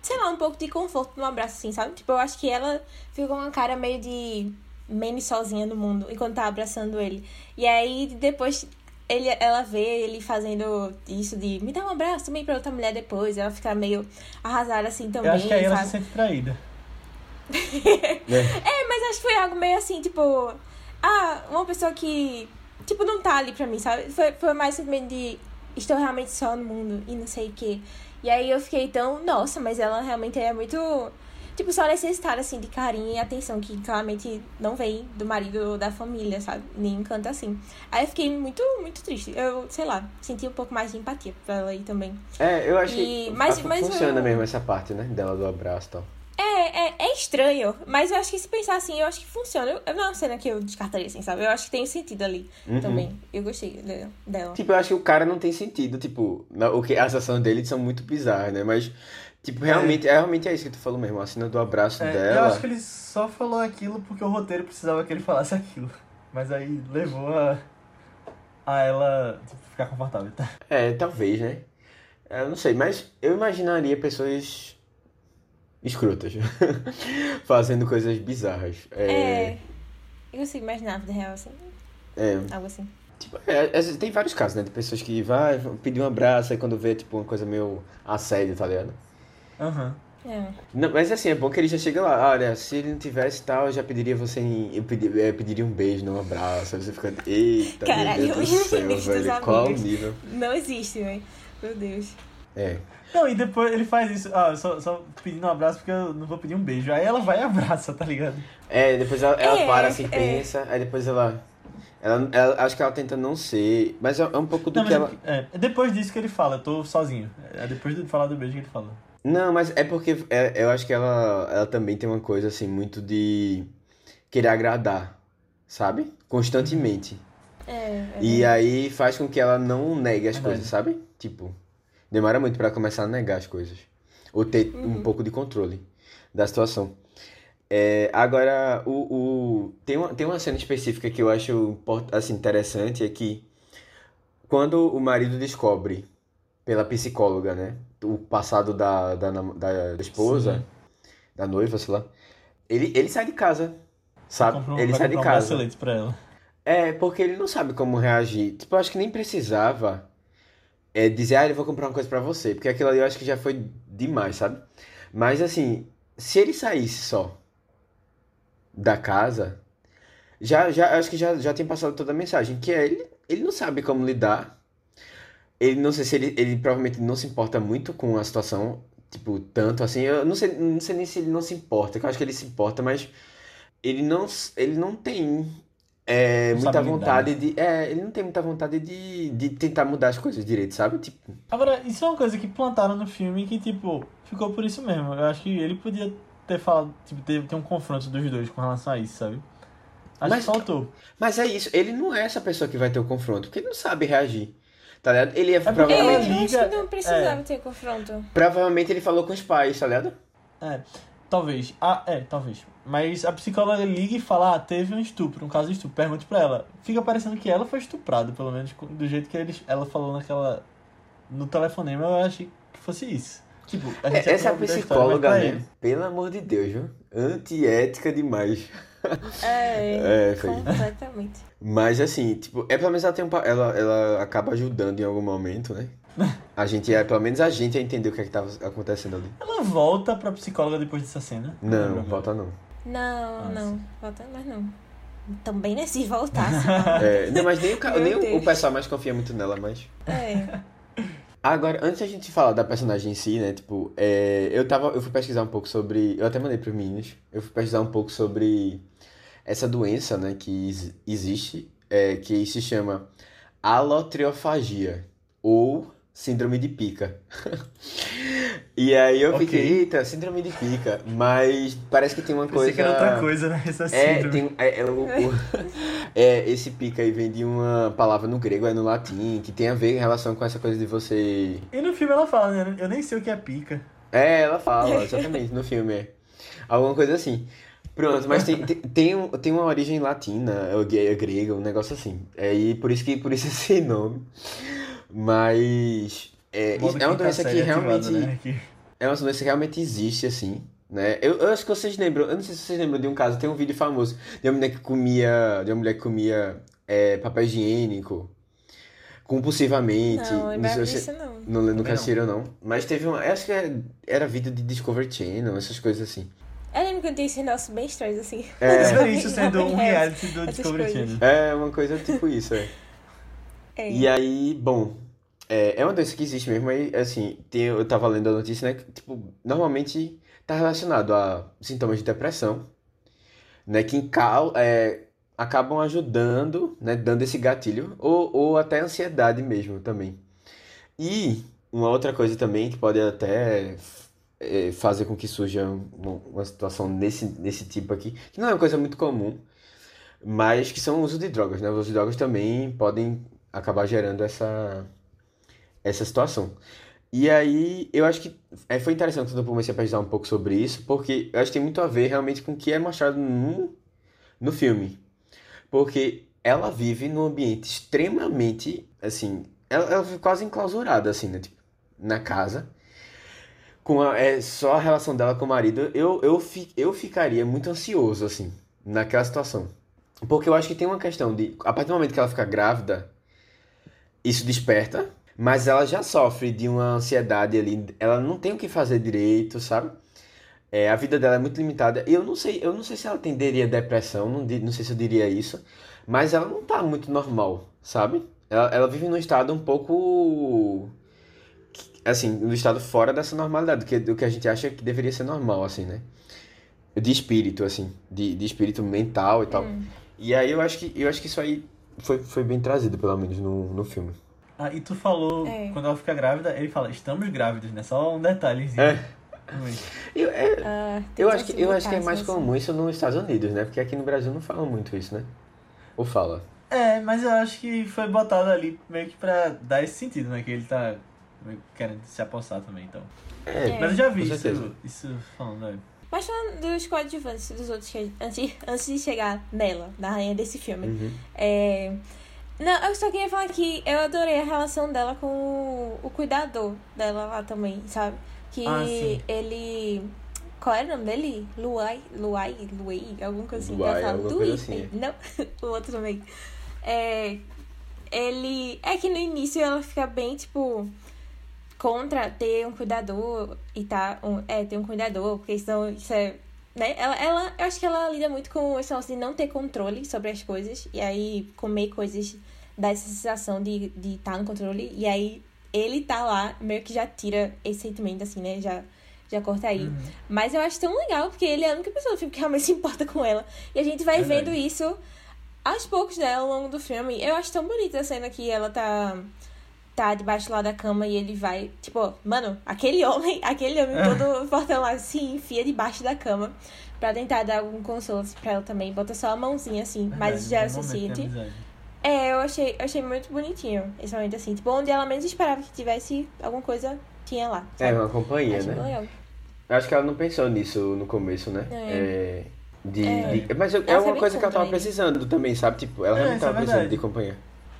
sei lá, um pouco de conforto no abraço, assim, sabe? Tipo, eu acho que ela ficou com uma cara meio de menos sozinha no mundo enquanto tá abraçando ele. E aí, depois, ele, ela vê ele fazendo isso de me dá um abraço também pra outra mulher depois. Ela fica meio arrasada assim também, Eu acho que aí ela sabe? se sente traída. (laughs) É. É, mas acho que foi algo meio assim, tipo. Ah, uma pessoa que Tipo, não tá ali pra mim, sabe? Foi, foi mais sentimento de estou realmente só no mundo e não sei o quê. E aí eu fiquei tão, nossa, mas ela realmente é muito. Tipo, só necessitada, assim, de carinho e atenção, que claramente não vem do marido ou da família, sabe? Nem encanta assim. Aí eu fiquei muito, muito triste. Eu, sei lá, senti um pouco mais de empatia pra ela aí também. É, eu acho E- que mas- mas funciona eu- mesmo essa parte, né? Dela do abraço e tal. É, é, é estranho, mas eu acho que se pensar assim, eu acho que funciona. Eu, eu não é uma cena que eu descartaria, assim, sabe? Eu acho que tem sentido ali Uhum. também. Eu gostei de- dela. Tipo, eu acho que o cara não tem sentido, tipo, o que as ações dele são muito bizarras, né? Mas, tipo, realmente é, realmente é isso que tu falou mesmo, a cena do abraço É, dela. eu acho que ele só falou aquilo porque o roteiro precisava que ele falasse aquilo. Mas aí levou a, a ela tipo, ficar confortável. Tá? É, talvez, né? Eu não sei, mas eu imaginaria pessoas escrotas (laughs) fazendo coisas bizarras. É, É. Eu consigo imaginar vida real, assim. é, Algo assim. tipo, é, vezes tem vários casos, né? De pessoas que vai pedir um abraço aí quando vê, tipo, uma coisa meio assédio, tá ligado? Aham. É. Não, mas assim, é bom que ele já chega lá. Olha, se ele não tivesse tal, eu já pediria você. em- Eu pedi- é, pediria um beijo, não um abraço. Aí você fica. Eita, Caralho, meu Deus do (laughs) céu, velho. Qual o nível? Não existe, velho. Meu Deus. É. Não, e depois ele faz isso. Ah, só, só pedindo um abraço porque eu não vou pedir um beijo. Aí ela vai e abraça, tá ligado? É, depois ela, ela É, para assim, é. pensa. Aí depois ela, ela, ela- Acho que ela tenta não ser. Mas é é um pouco do Não, que mas ela. é, é depois disso que ele fala, eu tô sozinho. É depois de falar do beijo que ele fala. Não, mas é porque é- eu acho que ela, ela também tem uma coisa assim, muito de querer agradar, sabe? Constantemente. É. é E aí faz com que ela não negue as Verdade. coisas, sabe? Tipo, demora muito pra começar a negar as coisas. Ou ter um pouco de controle da situação. É, agora, o, o, tem, uma, tem uma cena específica que eu acho assim, interessante, é que quando o marido descobre pela psicóloga, né? O passado da, da, da esposa, Sim. da noiva, sei lá. Ele, ele sai de casa, sabe? Um- ele sai de um casa. bracelete pra ela. É, porque ele não sabe como reagir. Tipo, eu acho que nem precisava é, dizer, ah, eu vou comprar uma coisa pra você. Porque aquilo ali eu acho que já foi demais, sabe? Mas assim, se ele saísse só da casa, já, já acho que já, já tem passado toda a mensagem. Que é, ele, ele não sabe como lidar. Ele não sei se ele, ele provavelmente não se importa muito com a situação. Tipo, tanto assim. Eu não sei, não sei nem se ele não se importa. que Eu acho que ele se importa, mas ele não, ele não tem é, muita vontade de. É, ele não tem muita vontade de, de tentar mudar as coisas direito, sabe? Tipo, Agora, isso é uma coisa que plantaram no filme que, tipo, ficou por isso mesmo. Eu acho que ele podia ter falado, tipo, ter, ter um confronto dos dois com relação a isso, sabe? Acho Mas- que faltou. mas é isso, ele não é essa pessoa que vai ter o confronto, porque ele não sabe reagir. Tá ligado? Ele é, É, provavelmente. eu acho que não precisava é. ter confronto. Provavelmente ele falou com os pais, tá ligado? É, talvez. Ah, é, talvez. Mas a psicóloga liga e fala, ah, teve um estupro, um caso de estupro. Pergunte pra ela. Fica parecendo que ela foi estuprada, pelo menos do jeito que eles, ela falou naquela... No telefonema, eu achei que fosse isso. Tipo, a gente Essa acabou de dar a história, mas psicóloga, né? Pelo amor de Deus, viu? Antiética demais. É, É, foi. completamente. Mas assim, tipo, é pelo menos ela tem um, ela, ela acaba ajudando em algum momento, né? (laughs) A gente é, pelo menos a gente a entender o que é que tava acontecendo ali. Ela volta pra psicóloga depois dessa cena. Não, agora. volta não. Não, Nossa. não. Volta, mas não. Também nem se voltasse. (laughs) É, não, mas nem, o, nem o, pessoal mais confia muito nela, mas. é. Agora, antes da gente falar da personagem em si, né? Tipo, é, eu tava. Eu fui pesquisar um pouco sobre. Eu até mandei pros meninos. Eu fui pesquisar um pouco sobre essa doença, né? Que ex- existe. É, que se chama alotriofagia. Ou síndrome de pica. (laughs) e aí eu Ok. fiquei, eita, síndrome de pica. Mas parece que tem uma Pensei coisa. que era outra coisa, né? Essa É, síndrome. tem, é, é, o- o- (laughs) é, esse pica aí vem de uma palavra no grego, é no latim, que tem a ver em relação com essa coisa de você. E no filme ela fala, né? Eu nem sei o que é pica. É, ela fala, exatamente, no filme. É. Alguma coisa assim. Pronto, mas tem, tem, tem, um- tem uma origem latina, é é grega, um negócio assim. É, e por isso que por isso esse (laughs) nome. Mas. É, é uma quinta doença que série ativado, realmente. né? É uma doença que realmente existe, assim, né? Eu, eu acho que vocês lembram, eu não sei se vocês lembram de um caso, tem um vídeo famoso de uma mulher que comia, de uma mulher que comia é, papel higiênico compulsivamente. Não, eu lembrava sei disso não. não, não. assistiram, não. Mas teve uma, eu acho que era, era vídeo de Discovery Channel, essas coisas assim. Eu lembro quando tem esses nossos bem estranhos, assim. É. (laughs) Isso, isso sendo um É, reality do Discovery. Channel. É uma coisa tipo isso, é. É. E aí, bom, é, é uma doença que existe mesmo, aí, assim, tem, eu tava lendo a notícia, né, que, tipo, normalmente tá relacionado a sintomas de depressão, né, que encau- é, acabam ajudando, né, dando esse gatilho, ou, ou até ansiedade mesmo também. E uma outra coisa também que pode até é, fazer com que surja uma, uma situação nesse, nesse tipo aqui, que não é uma coisa muito comum, mas que são o uso de drogas, né? O uso de drogas também podem acabar gerando essa, essa situação. E aí, eu acho que é, foi interessante quando eu comecei a pesquisar um pouco sobre isso, porque eu acho que tem muito a ver realmente com o que é mostrado no, no filme. Porque ela vive num ambiente extremamente, assim, ela, ela vive quase enclausurada, assim, né? Tipo, na casa. Com a, é, só a relação dela com o marido, eu, eu, fi, eu ficaria muito ansioso, assim, naquela situação. Porque eu acho que tem uma questão de, a partir do momento que ela fica grávida, isso desperta, mas ela já sofre de uma ansiedade ali, ela não tem o que fazer direito, sabe? É, a vida dela é muito limitada. Eu não sei, eu não sei se ela tenderia depressão, não, não sei se eu diria isso, mas ela não tá muito normal, sabe? Ela, ela vive num estado um pouco assim, no estado fora dessa normalidade, do que, do que a gente acha que deveria ser normal, assim, né? De espírito, assim, de, de espírito mental e tal. E aí eu acho que eu acho que isso aí foi, foi bem trazido, pelo menos, no, no filme. Ah, e tu falou, É. quando ela fica grávida, ele fala, estamos grávidos, né? Só um detalhezinho. É. Eu, é, Ah, eu, acho que, eu acho que é mais assim. comum isso nos Estados Unidos, né? Porque aqui no Brasil não falam muito isso, né? Ou fala? É, mas eu acho que foi botado ali meio que pra dar esse sentido, né? Que ele tá querendo se apossar também, então. É, Mas eu já vi isso, isso falando, né? Mas falando dos coadjuvantes dos outros que antes, antes de chegar nela, na rainha desse filme. Uhum. É... Não, eu só queria falar que eu adorei a relação dela com o, o cuidador dela lá também, sabe? Que Ah, ele. Qual era o nome dele? Luai, Luai, Luai, alguma coisa assim. Luai, falo Luí, coisa assim, Não, (laughs) o outro também. É, ele. É que no início ela fica bem, tipo, contra ter um cuidador e tá. Um, é, ter um cuidador, porque senão isso é. Né? Ela, ela, eu acho que ela lida muito com esse negócio de não ter controle sobre as coisas. E aí comer coisas dá essa sensação de estar de tá no controle. E aí ele tá lá, meio que já tira esse sentimento, assim, né? Já, já corta aí. Uhum. Mas eu acho tão legal, porque ele é a única pessoa do filme que realmente (laughs) se importa com ela. E a gente vai Verdade. vendo isso aos poucos dela ao longo do filme. Eu acho tão bonita a cena que ela tá. Tá debaixo lá da cama e ele vai. Tipo, mano, aquele homem, (laughs) aquele homem todo fortão lá se enfia debaixo da cama pra tentar dar algum consolo pra ela também. Bota só a mãozinha assim, mas já é suficiente. É, eu achei, eu achei muito bonitinho esse momento assim. Tipo, onde ela menos esperava que tivesse alguma coisa, tinha lá. É sabe? uma companhia, Achei né? legal. Eu acho que ela não pensou nisso no começo, né? É. É, de, É. de- mas eu- é uma coisa que ela tava precisando também, sabe? Tipo, ela É, realmente isso é tava precisando de companhia.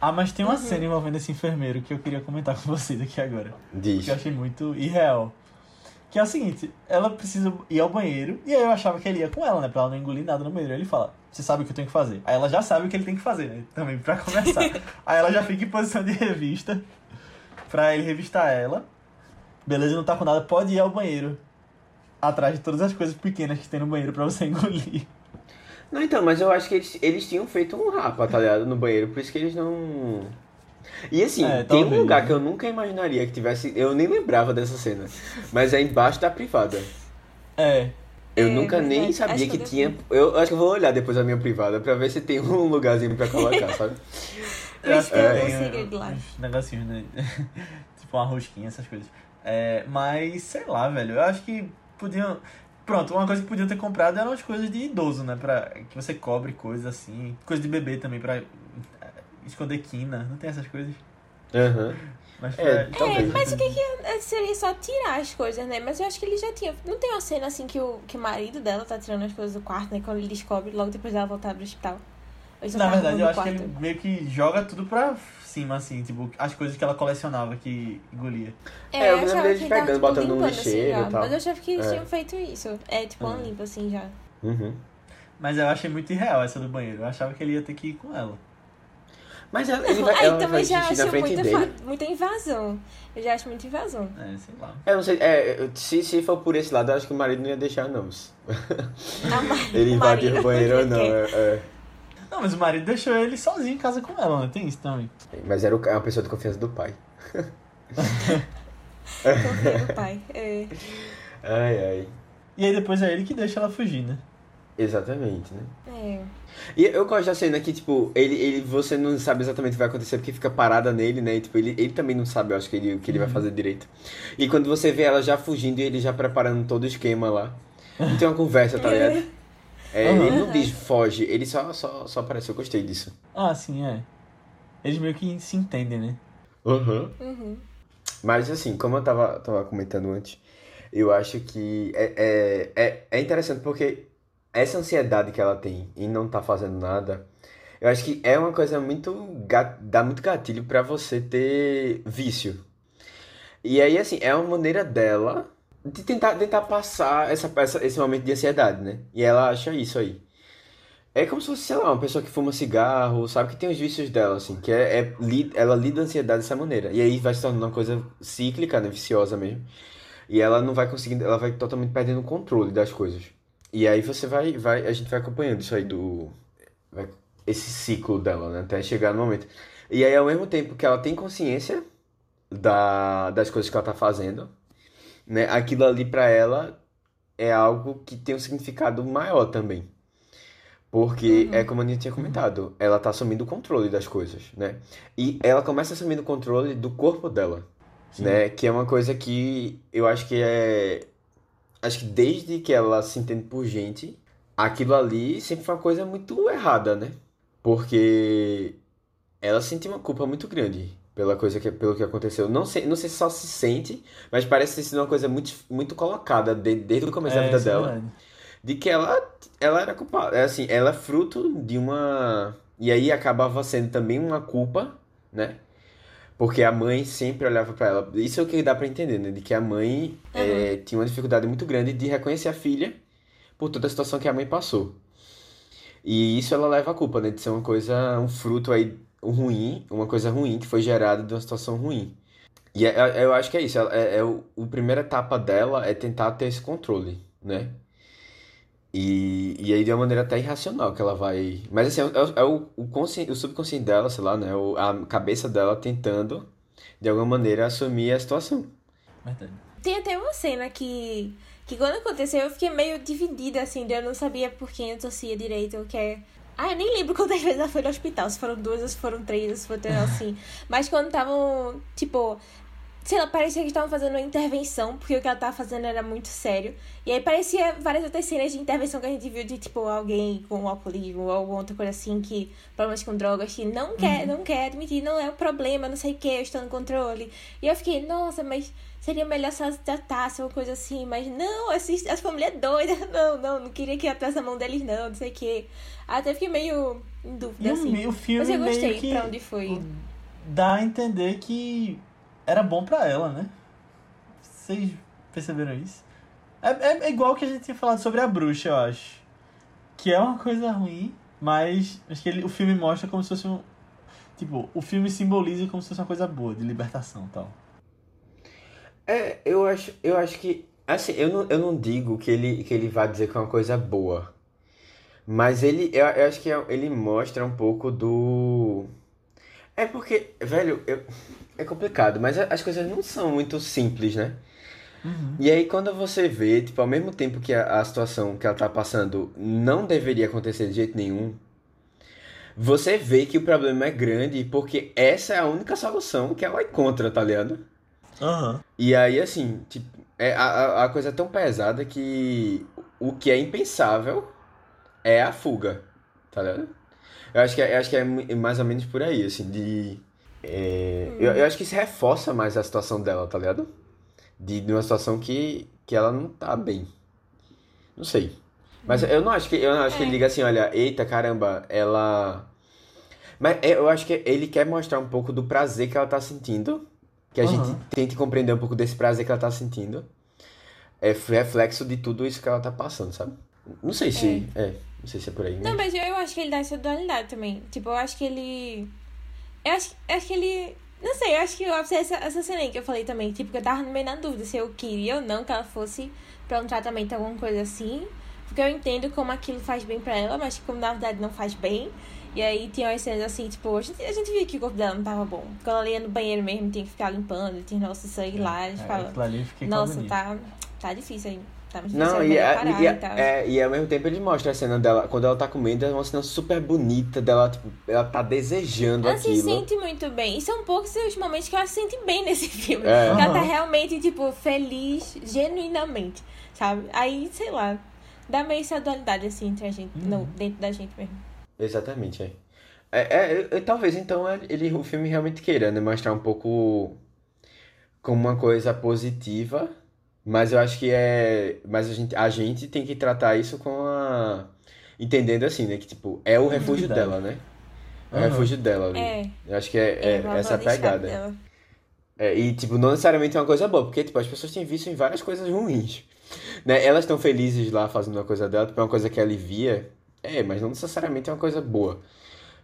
Ah, mas tem uma Uhum. cena envolvendo esse enfermeiro que eu queria comentar com (laughs) vocês aqui agora. Diz. Que eu achei muito irreal. Que é o seguinte, ela precisa ir ao banheiro, e aí eu achava que ele ia com ela, né? Pra ela não engolir nada no banheiro. Aí ele fala, você sabe o que eu tenho que fazer. Aí ela já sabe o que ele tem que fazer, né? Também, pra começar. (laughs) aí ela já fica em posição de revista, pra ele revistar ela. Beleza, não tá com nada, pode ir ao banheiro. Atrás de todas as coisas pequenas que tem no banheiro pra você (laughs) engolir. Não, então, mas eu acho que eles, eles tinham feito um rapa, tá ligado? No banheiro, por isso que eles não. E assim, É, tem um lugar né? que eu nunca imaginaria que tivesse. Eu nem lembrava dessa cena. Mas é embaixo da privada. É, Eu É, nunca nem sabia que que eu tinha. Eu acho que eu vou olhar depois a minha privada pra ver se tem um lugarzinho pra colocar, (laughs) sabe? Eu acho que É. tem Um segredo lá. uns negocinhos, né? (laughs) tipo uma rosquinha, essas coisas. É, mas, sei lá, velho. Eu acho que podiam. Pronto, uma coisa que podiam ter comprado eram as coisas de idoso, né? Pra que você cobre coisas assim. Coisa de bebê também, pra eh, esconder quina. Não tem essas coisas. Aham. Mas É, talvez. Mas o que que é- seria só tirar as coisas, né? Mas eu acho que ele já tinha. Não tem uma cena assim que o, que o marido dela tá tirando as coisas do quarto, né? Quando ele descobre, logo depois dela voltar pro hospital. Na verdade, eu acho que quarto? ele meio que joga tudo pra cima, assim, tipo, as coisas que ela colecionava que engolia. É, eu eu lembro deles que ele tava, pegando, tipo, botando no limpando, lixeiro assim, e tal. Mas eu achava que eles É. tinham feito isso. É, tipo, uma Hum. limpa, assim, já. Uhum. Mas eu achei muito irreal essa do banheiro. Eu achava que ele ia ter que ir com ela. Mas ela, ele vai, Aí ela vai já xixi na frente muita, dele. fa- muita invasão. Eu já acho muita invasão. É, sei lá. Eu não sei, é, se, se for por esse lado, eu acho que o marido não ia deixar, não. A (laughs) ma- Ele invadir o banheiro ou não. (laughs) é, é. Não, mas o marido deixou ele sozinho em casa com ela, né? Tem isso também. Mas era o- é uma pessoa de confiança do pai. (laughs) Confia no pai. É. Ai, ai. E aí depois é ele que deixa ela fugir, né? Exatamente, né? É. E eu gosto da cena que, tipo, ele, ele, você não sabe exatamente o que vai acontecer porque fica parada nele, né? E, tipo, ele, ele também não sabe, eu acho, que ele, o que ele vai fazer direito. E quando você vê ela já fugindo e ele já preparando todo o esquema lá. E tem uma conversa, tá ligado? É, Aham. Ele não diz foge, ele só, só, só aparece. Eu gostei disso. Ah, sim, é. Eles meio que se entendem, né? Uhum. Uhum. Mas assim, como eu tava, tava comentando antes, eu acho que é, é, é, é interessante porque essa ansiedade que ela tem em não estar fazendo nada, eu acho que é uma coisa muito. dá muito gatilho pra você ter vício. E aí, assim, é uma maneira dela de tentar, tentar passar essa, essa, esse momento de ansiedade, né? E ela acha isso aí. É como se fosse, sei lá, uma pessoa que fuma cigarro, sabe? Que tem os vícios dela, assim, que é, é ela lida a ansiedade dessa maneira. E aí vai se tornando uma coisa cíclica, né? Viciosa mesmo. E ela não vai conseguindo, ela vai totalmente perdendo o controle das coisas. E aí você vai, vai, a gente vai acompanhando isso aí do. vai- esse ciclo dela, né? Até chegar no momento. E aí, ao mesmo tempo que ela tem consciência da, das coisas que ela tá fazendo, né? Aquilo ali pra ela é algo que tem um significado maior também. Porque é como a gente tinha comentado, ela tá assumindo o controle das coisas, né? E ela começa assumindo o controle do corpo dela, Sim. né? Que é uma coisa que eu acho que é. Acho que desde que ela se entende por gente, aquilo ali sempre foi uma coisa muito errada, né? Porque ela sente uma culpa muito grande pela coisa que, pelo que aconteceu. Não sei, não sei se só se sente, mas parece ter sido uma coisa muito, muito colocada de- desde o começo da É, vida isso é dela verdade. de que ela, ela era culpada. É assim, ela é fruto de uma. E aí acabava sendo também uma culpa, né? Porque a mãe sempre olhava pra ela. Isso é o que dá pra entender, né? De que a mãe é, tinha uma dificuldade muito grande de reconhecer a filha por toda a situação que a mãe passou. E isso ela leva a culpa, né? De ser uma coisa, um fruto aí ruim, uma coisa ruim que foi gerada de uma situação ruim. E é- é- eu acho que é isso. É, é o, o primeira etapa dela é tentar ter esse controle, né? E, e aí de uma maneira até irracional que ela vai. Mas assim, é, o- é o, o, consci- o subconsciente dela, sei lá, né? O, a cabeça dela tentando, de alguma maneira, assumir a situação. Verdade. Tem até uma cena que, que quando aconteceu eu fiquei meio dividida, assim, de eu não sabia por quem eu torcia direito, o que é... Ah, eu nem lembro (laughs) quantas vezes ela foi no hospital, se foram duas, ou se foram três, ou se foram três, assim. (laughs) Mas quando estavam, tipo... Sei lá, parecia que estavam fazendo uma intervenção, porque o que ela tava fazendo era muito sério. E aí parecia várias outras cenas de intervenção que a gente viu de, tipo, alguém com alcoolismo ou alguma outra coisa assim, que problemas com drogas, que não quer, não quer admitir, não é o problema, não sei o que, eu estou no controle. E eu fiquei, nossa, mas seria melhor se ela se tratasse, uma coisa assim, mas não, essa, essa família é doida, (laughs) não, não, não queria que atrás a mão deles, não, não sei o que. Até fiquei meio em dúvida, E assim. o filme Mas eu meio gostei que pra onde foi. dá a entender que era bom pra ela, né? Vocês perceberam isso? É, é, é igual que a gente tinha falado sobre a bruxa, eu acho. Que é uma coisa ruim, mas acho que ele, o filme mostra como se fosse um. Tipo, o filme simboliza como se fosse uma coisa boa, de libertação e tal. É, eu acho, eu acho que. Assim, eu não, eu não digo que ele, que ele vai dizer que é uma coisa boa. Mas ele, eu, eu acho que é- ele mostra um pouco do. É porque, velho, eu- é complicado, mas as coisas não são muito simples, né? E aí quando você vê, tipo, ao mesmo tempo que a, a situação que ela tá passando não deveria acontecer de jeito nenhum, você vê que o problema é grande porque essa é a única solução que ela encontra, tá ligado? Aham. E aí, assim, tipo, é, a, a- a coisa é tão pesada que o que é impensável é a fuga, tá ligado? Eu acho que, é- eu acho que é mu- mais ou menos por aí, assim, de... é, eu, eu acho que isso reforça mais a situação dela, tá ligado? De, de uma situação que, que ela não tá bem. Não sei. Mas eu não acho que, eu não acho que ele diga assim, olha, eita, caramba, ela... Mas é, eu acho que ele quer mostrar um pouco do prazer que ela tá sentindo. Que a Aham. gente tente compreender um pouco desse prazer que ela tá sentindo. É reflexo de tudo isso que ela tá passando, sabe? Não sei se. É, não sei se é por aí. Não, Né? mas eu, eu acho que ele dá essa dualidade também. Tipo, eu acho que ele. Eu acho, acho que ele. Não sei, eu acho que eu essa, essa cena aí que eu falei também. Tipo, que eu tava meio na dúvida se eu queria ou não que ela fosse pra um tratamento, alguma coisa assim. Porque eu entendo como aquilo faz bem pra ela, mas como na verdade não faz bem. E aí tinha umas cenas assim, tipo, a gente, a gente via que o corpo dela não tava bom. Quando ela ia no banheiro mesmo, tinha que ficar limpando, tinha nosso sangue lá, a gente É, fala. ali eu Nossa, tá, tá difícil aí. Tá Não, é e, a- parar e, a- e tal. é, e ao mesmo tempo ele mostra a cena dela, quando ela tá comendo, é uma cena super bonita dela, tipo, ela tá desejando Ela se aquilo. sente muito bem. E são poucos os momentos que ela se sente bem nesse (laughs) filme. É. Que ela tá realmente, tipo, feliz, genuinamente, sabe? Aí, sei lá, dá meio essa dualidade, assim, entre a gente, no, dentro da gente mesmo. Exatamente, é. É, é, é, talvez então ele, o filme realmente queira, né, mostrar um pouco como uma coisa positiva, mas eu acho que é, mas a gente, a gente tem que tratar isso com a entendendo assim, né, que tipo, é o refúgio dela, né? É o refúgio dela ali. É. Eu acho que é, é essa pegada. dela. É, e, tipo, não necessariamente é uma coisa boa, porque, tipo, as pessoas têm visto em várias coisas ruins. Né? Elas estão felizes lá fazendo uma coisa dela, tipo, é uma coisa que alivia. É, mas não necessariamente é uma coisa boa.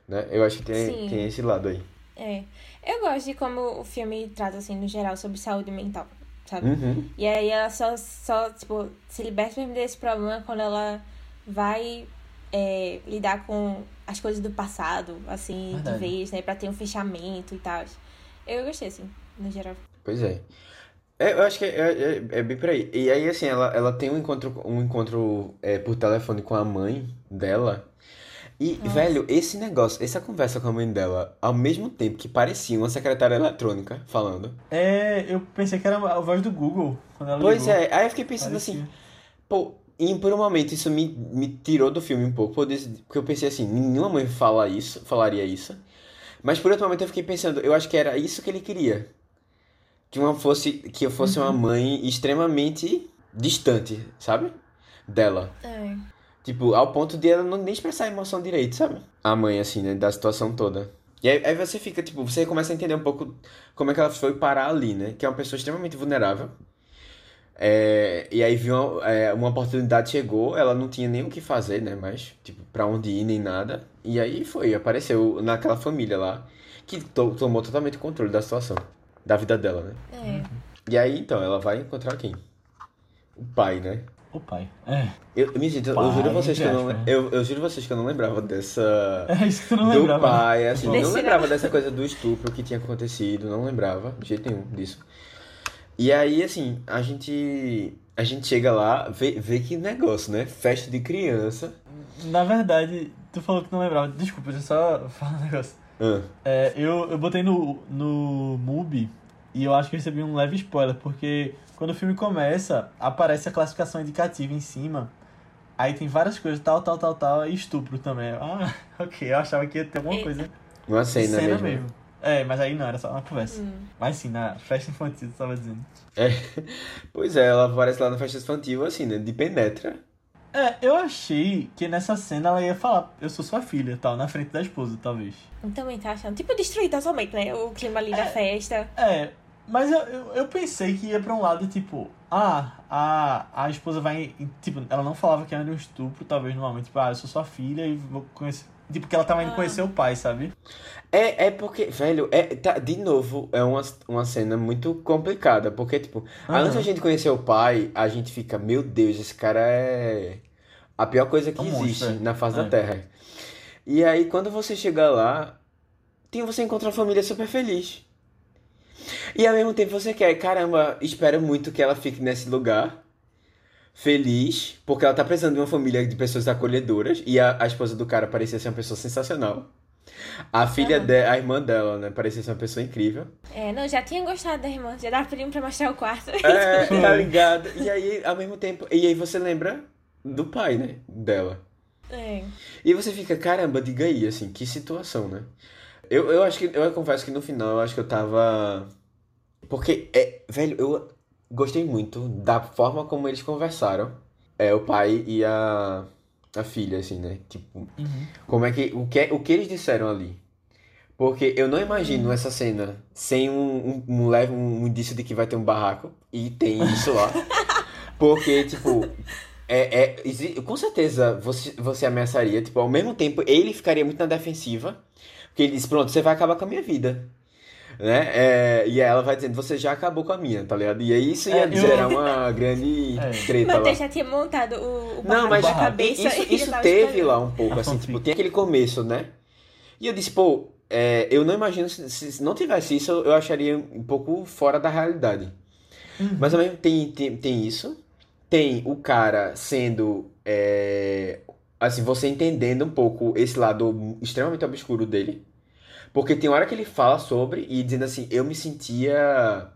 Né? Eu acho que tem, Sim. tem esse lado aí. É. Eu gosto de como o filme trata, assim, no geral, sobre saúde mental, sabe? Uhum. E aí ela só, só tipo, se liberta mesmo desse problema quando ela vai é, lidar com as coisas do passado, assim, Verdade. de vez, né? Pra ter um fechamento e tal. Eu gostei, assim, no geral. Pois é. É, eu acho que é, é, é bem por aí. E aí, assim, ela, ela tem um encontro, um encontro é, por telefone com a mãe dela. E, velho, esse negócio, essa conversa com a mãe dela, ao mesmo tempo que parecia uma secretária eletrônica falando. É, eu pensei que era a voz do Google quando ela Pois ligou. é, aí eu fiquei pensando assim, Parecia. Pô, e por um momento isso me, me tirou do filme um pouco, porque eu- pensei assim, nenhuma mãe fala isso, falaria isso. Mas por outro momento eu fiquei pensando, eu acho que era isso que ele queria. Que uma fosse, que eu fosse uma mãe extremamente distante, sabe? Dela. É. Tipo, ao ponto de ela não nem expressar a emoção direito, sabe? A mãe, assim, né? Da situação toda. E aí, aí você fica, tipo, você começa a entender um pouco como é que ela foi parar ali, né? Que é uma pessoa extremamente vulnerável. É, e aí viu uma, é, uma oportunidade chegou, ela não tinha nem o que fazer, né? Mas, tipo, pra onde ir nem nada. E aí foi, apareceu naquela família lá, que to- tomou totalmente o controle da situação, da vida dela, né? É. E aí, então, ela vai encontrar quem? O pai, né? O pai. É. Eu, minha gente, eu, eu juro a vocês que eu não, aspas, né? eu, eu juro a vocês que eu não lembrava dessa (laughs) É isso que tu não do lembrava. né? pai, assim, não Desse lembrava não. dessa coisa do estupro que tinha acontecido, não lembrava de jeito nenhum disso. E aí, assim, a gente a gente chega lá, vê, vê que negócio, né? Festa de criança. Na verdade, tu falou que não lembrava. Desculpa, deixa eu só (laughs) falar um negócio. Ah, É, eu, eu botei no, no MUBI e eu acho que eu recebi um leve spoiler, porque quando o filme começa, aparece a classificação indicativa em cima. Aí tem várias coisas, tal, tal, tal, tal, e estupro também. Ah, (laughs) ok, eu achava que ia ter alguma coisa. uma cena, cena mesmo. mesmo. É, mas aí não, era só uma conversa. Hum. Mas sim, na festa infantil, tu tava dizendo. É. (laughs) Pois é, ela aparece lá na festa infantil, assim, né? De penetra. É, eu achei que nessa cena ela ia falar, eu sou sua filha, tal, na frente da esposa, talvez. Eu também tá achando. Tipo, destruir totalmente, né? O clima ali da festa. É, mas eu, eu, eu pensei que ia pra um lado, tipo, ah, a, a esposa vai. Tipo, ela não falava que era um estupro, talvez no momento, tipo, ah, eu sou sua filha e vou conhecer. Tipo, que ela tava indo Ah. conhecer o pai, sabe? É, é porque, velho, é, tá, de novo, é uma, uma cena muito complicada, porque, tipo, Aham. antes da gente conhecer o pai, a gente fica, meu Deus, esse cara é a pior coisa que É um existe monstro, é. na face É. da Terra. E aí, quando você chega lá, tem, você encontra uma família super feliz. E ao mesmo tempo você quer, caramba, espero muito que ela fique nesse lugar, feliz, porque ela tá precisando de uma família de pessoas acolhedoras, e a, a esposa do cara parecia ser uma pessoa sensacional. A filha Aham. de, a irmã dela, né, parecia ser uma pessoa incrível. É, não, já tinha gostado da irmã. Já tava pedindo pra mostrar o quarto. É, (laughs) tá ligado? E aí, ao mesmo tempo, e aí você lembra do pai, né, dela. É. E você fica, caramba, diga aí, assim, que situação, né? Eu, eu acho que, eu confesso que no final eu acho que eu tava. Porque, é, velho, eu gostei muito da forma como eles conversaram. É, o pai e a, a filha, assim, né? Tipo, Uhum. como é que, o que, o que eles disseram ali. Porque eu não imagino essa cena sem um, um, um leve um indício de que vai ter um barraco. E tem isso lá. (laughs) Porque, tipo, é, é, com certeza você, você ameaçaria. Tipo, ao mesmo tempo, ele ficaria muito na defensiva. Porque Porque ele diz, pronto, você vai acabar com a minha vida. Né? É, e aí ela vai dizendo, você já acabou com a minha, tá ligado? E aí isso ia É, eu- gerar uma grande É. treta lá. Matheus já tinha montado o, o Não, mas na cabeça isso, (laughs) isso teve esperando. lá um pouco, assim, tipo, tem aquele começo, né? E eu disse, pô, é, eu não imagino, se, se não tivesse isso, eu, eu acharia um pouco fora da realidade. Uhum. Mas também tem, tem, tem isso, tem o cara sendo, é, assim, você entendendo um pouco esse lado extremamente obscuro dele. Porque tem hora que ele fala sobre e dizendo assim, eu me sentia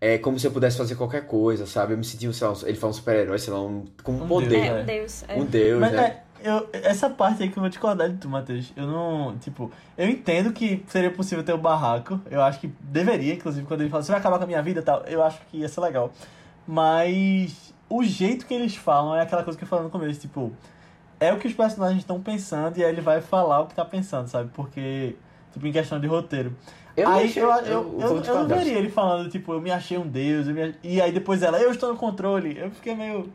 é, como se eu pudesse fazer qualquer coisa, sabe? Eu me sentia, sei lá, um- ele fala um super-herói, sei lá, um, com um Um poder. deus, É, É. um deus. é. Um deus, Mas né? é, eu, essa parte aí que eu vou discordar de tu, Matheus. Eu não, tipo, eu entendo que seria possível ter o barraco. Eu acho que deveria, inclusive, quando ele fala, você vai acabar com a minha vida e tal, eu acho que ia ser legal. Mas o jeito que eles falam é aquela coisa que eu falei no começo, tipo, é o que os personagens estão pensando e aí ele vai falar o que tá pensando, sabe? Porque, tipo, em questão de roteiro. Eu aí achei- eu, eu, eu eu, eu, não veria ele falando, tipo, eu me achei um deus, eu me- e aí depois ela, eu estou no controle. Eu fiquei meio.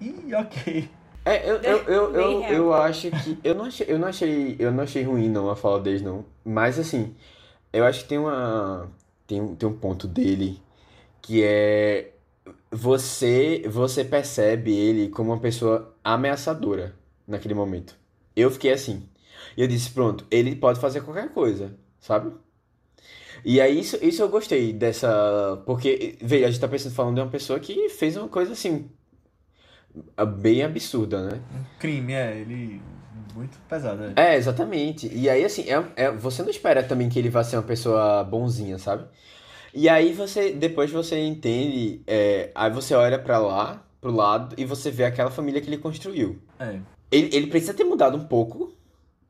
Ih, ok. É, eu, eu, eu, eu, eu acho que. Eu não, achei, eu, não achei, eu não achei ruim, não, a fala deles, não. Mas, assim, eu acho que tem uma. Tem, um- tem um ponto dele que é. Você, você percebe ele como uma pessoa ameaçadora naquele momento. Eu fiquei assim. E eu disse, pronto, ele pode fazer qualquer coisa, sabe? E aí, isso, isso eu gostei dessa. Porque, veja, a gente tá pensando falando de uma pessoa que fez uma coisa assim. Bem absurda, né? Crime, é, ele. Muito pesado, é. É, exatamente. E aí, assim, é, é- você não espera também que ele vá ser uma pessoa bonzinha, sabe? E aí você, depois você entende, é, aí você olha pra lá, pro lado, e você vê aquela família que ele construiu. É. Ele, ele precisa ter mudado um pouco,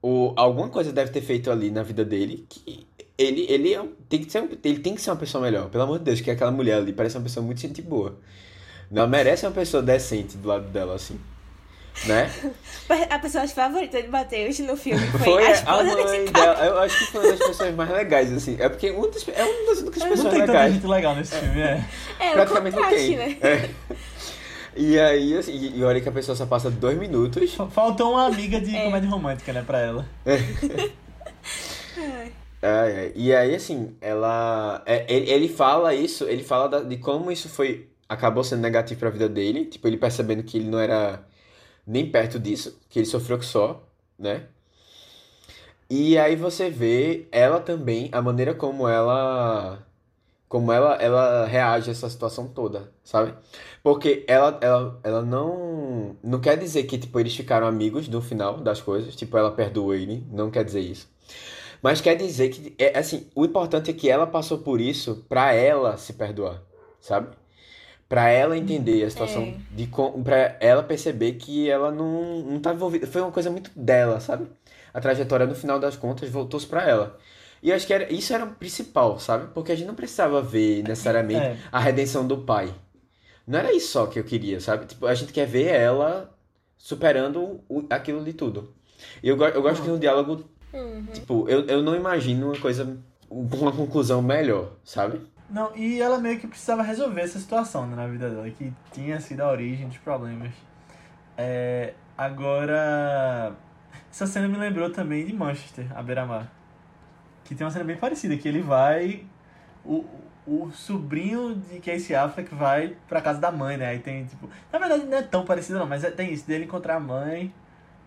ou alguma coisa deve ter feito ali na vida dele, que ele, ele é um- tem que ser, um- ele tem que ser uma pessoa melhor, pelo amor de Deus, que aquela mulher ali parece uma pessoa muito gente boa. Ela merece uma pessoa decente do lado dela, assim. Né? (laughs) A personagem favorita de Matheus no filme foi, Foi a a esposa mãe desse cara. dela. Eu acho que foi uma das pessoas mais legais, assim. É porque uma das, é uma das únicas Não pessoas tem tanta legais. gente legal nesse filme, é. É, o Praticamente não contraste, tem. né? É. (laughs) E aí, assim, e olha que a pessoa só passa dois minutos. Fa- Faltou uma amiga de É. comédia romântica, né, pra ela. (laughs) Ai, ai. E aí, assim, ela. é, ele, ele fala isso, ele fala da- de como isso foi. Acabou sendo negativo pra vida dele. Tipo, ele percebendo que ele não era nem perto disso, que ele sofreu só, né? E aí você vê ela também, a maneira como ela. Como ela, ela reage a essa situação toda, sabe? Porque ela, ela, ela não. Não quer dizer que, tipo, eles ficaram amigos no final das coisas. Tipo, ela perdoa ele. Não quer dizer isso. Mas quer dizer que, é, assim, o importante é que ela passou por isso pra ela se perdoar, sabe? Pra ela entender a situação, É. de pra ela perceber que ela não, não tá envolvida. Foi uma coisa muito dela, sabe? A trajetória, no final das contas, voltou-se pra ela. E eu acho que era, isso era o principal, sabe? Porque a gente não precisava ver necessariamente É. a redenção do pai. Não era isso só que eu queria, sabe? Tipo, a gente quer ver ela superando o- aquilo de tudo. E eu, eu gosto que no diálogo Uhum. Tipo, eu, eu não imagino uma coisa, uma conclusão melhor, sabe? Não, e ela meio que precisava resolver essa situação né, na vida dela, que tinha sido a origem dos problemas. É, agora, essa cena me lembrou também de Manchester, a beira-mar. Que tem uma cena bem parecida, que ele vai. O, o sobrinho de Casey Affleck vai pra casa da mãe, né? Aí tem, tipo. Na verdade não é tão parecido não, mas é- tem isso, dele encontrar a mãe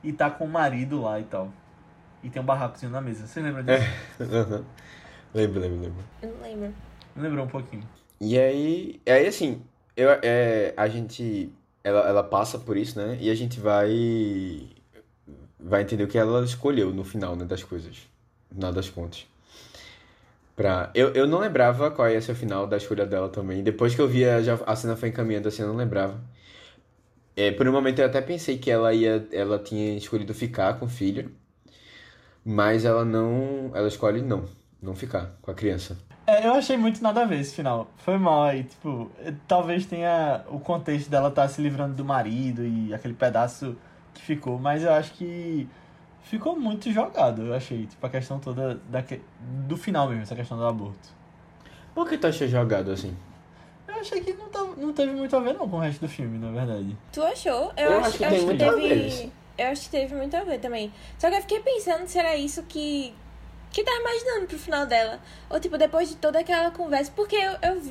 e tá com o marido lá e tal. E tem um barracozinho na mesa. Você lembra disso? (laughs) Aham. lembro, lembro, lembro. Eu não lembro. Lembrou um pouquinho. E aí, aí assim, eu, é, a gente, ela, ela passa por isso, né? E a gente vai, vai entender o que ela escolheu no final, né, das coisas, no final das contas. Pra, eu, eu não lembrava qual ia ser o final da escolha dela também. Depois que eu via, já, a cena foi encaminhando assim, eu não lembrava. É, por um momento eu até pensei que ela ia, ela tinha escolhido ficar com o filho, mas ela não, ela escolhe não, não ficar com a criança. É, eu achei muito nada a ver esse final. Foi mal aí, tipo, eh, talvez tenha o contexto dela estar se livrando do marido e aquele pedaço que ficou, mas eu acho que ficou muito jogado, eu achei, tipo, a questão toda daque... do final mesmo, essa questão do aborto. Por que tu achou jogado assim? Eu achei que não, tava, não teve muito a ver não com o resto do filme, na verdade. Tu achou? Eu, Eu acho, acho que eu acho que teve. Eu acho que teve muito a ver também. Só que eu fiquei pensando se era isso que que tava imaginando pro final dela. Ou, tipo, depois de toda aquela conversa. Porque eu, eu,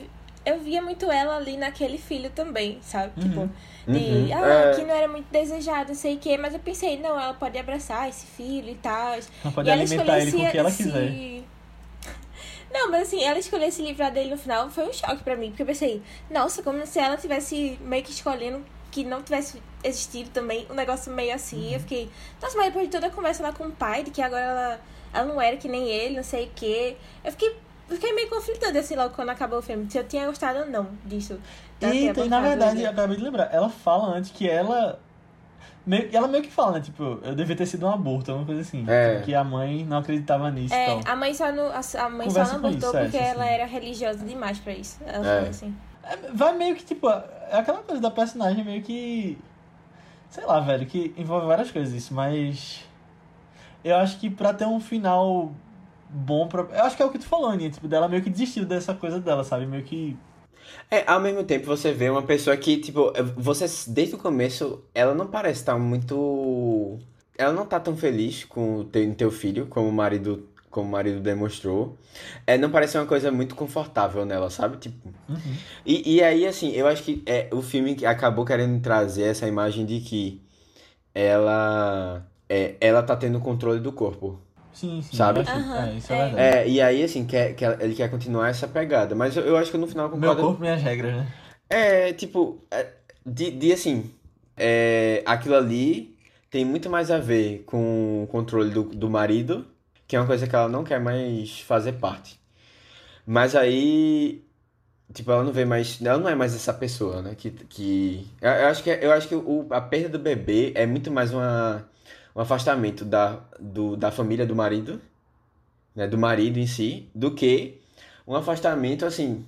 eu via muito ela ali naquele filho também, sabe? Tipo, de, Uhum. ah, É. que não era muito desejado, não sei o quê. Mas eu pensei, não, ela pode abraçar esse filho e tal. Ela pode E ela alimentar ele com o que ela se- quiser. (laughs) Não, mas assim, ela escolher se livrar dele no final foi um choque pra mim. Porque eu pensei, nossa, como se ela tivesse meio que escolhendo que não tivesse existido também um negócio meio assim. Uhum. Eu fiquei, nossa, mas depois de toda a conversa lá com o pai, de que agora ela, ela não era que nem ele, não sei o quê. Eu fiquei, fiquei meio conflitando assim logo quando acabou o filme. Se eu tinha gostado ou não disso. ter E tem, na verdade, ele. eu acabei de lembrar, ela fala antes que ela. Meio, ela meio que fala, né? Tipo, eu devia ter sido um aborto, alguma coisa assim. É. Tipo, que a mãe não acreditava nisso É, tal. a mãe só não, a, a mãe só não abortou isso, é, porque sim, ela sim. era religiosa demais pra isso. Ela É. falou assim. É, Vai meio que, tipo, é aquela coisa da personagem meio que. Sei lá, velho, que envolve várias coisas isso, mas. Eu acho que pra ter um final bom pra. Eu acho que é o que tu falou, Aninha, tipo, dela meio que desistiu dessa coisa dela, sabe? Meio que. É, ao mesmo tempo você vê uma pessoa que, tipo, você, desde o começo, ela não parece estar muito. Ela não tá tão feliz com o teu, teu filho, como o marido, como o marido demonstrou. É, não parece uma coisa muito confortável nela, sabe? Tipo. Uhum. E, e aí, assim, eu acho que é, o filme que acabou querendo trazer essa imagem de que ela. É, ela tá tendo controle do corpo. Sim, sim. Sabe? acho- Aham, é, isso é, é. verdade. É, e aí, assim, quer, quer, ele quer continuar essa pegada. Mas eu, eu acho que no final eu Meu concordo. corpo, minhas regras, né? É, tipo, é, de, de assim, é, aquilo ali tem muito mais a ver com o controle do, do marido, que é uma coisa que ela não quer mais fazer parte. Mas aí, tipo, ela não vê mais, ela não é mais essa pessoa, né? Que, que eu, eu acho que eu acho que o, a perda do bebê é muito mais uma, um afastamento da, do, da família do marido, né? Do marido em si, do que um afastamento assim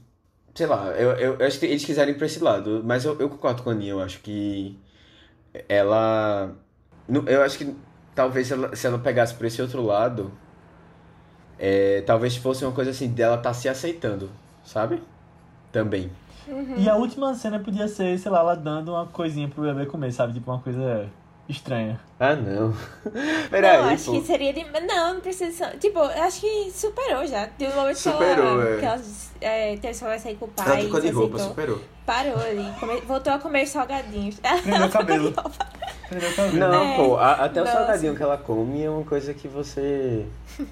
sei lá, eu, eu, eu acho que eles quiserem ir pra esse lado, mas eu, eu concordo com a Aninha, eu acho que ela. Eu acho que talvez se ela, se ela pegasse por esse outro lado, é, talvez fosse uma coisa assim dela tá se aceitando, sabe? Também. E a última cena podia ser, sei lá, ela dando uma coisinha pro bebê comer, sabe? Tipo, uma coisa estranha. Ah, não. (laughs) não, Peraí, acho pô. que seria de... Não, não precisa... Tipo, eu acho que superou já. Teve um momento que Superou, ela... é. Que ela é, teve que sair com o pai. Ela trocou de roupa, aceitou. superou. Parou ali. come- Voltou a comer salgadinhos. (laughs) Prendeu Ela o cabelo. de. Prendeu. Não, É, pô, a- até o salgadinho que ela come é uma coisa que você. (laughs)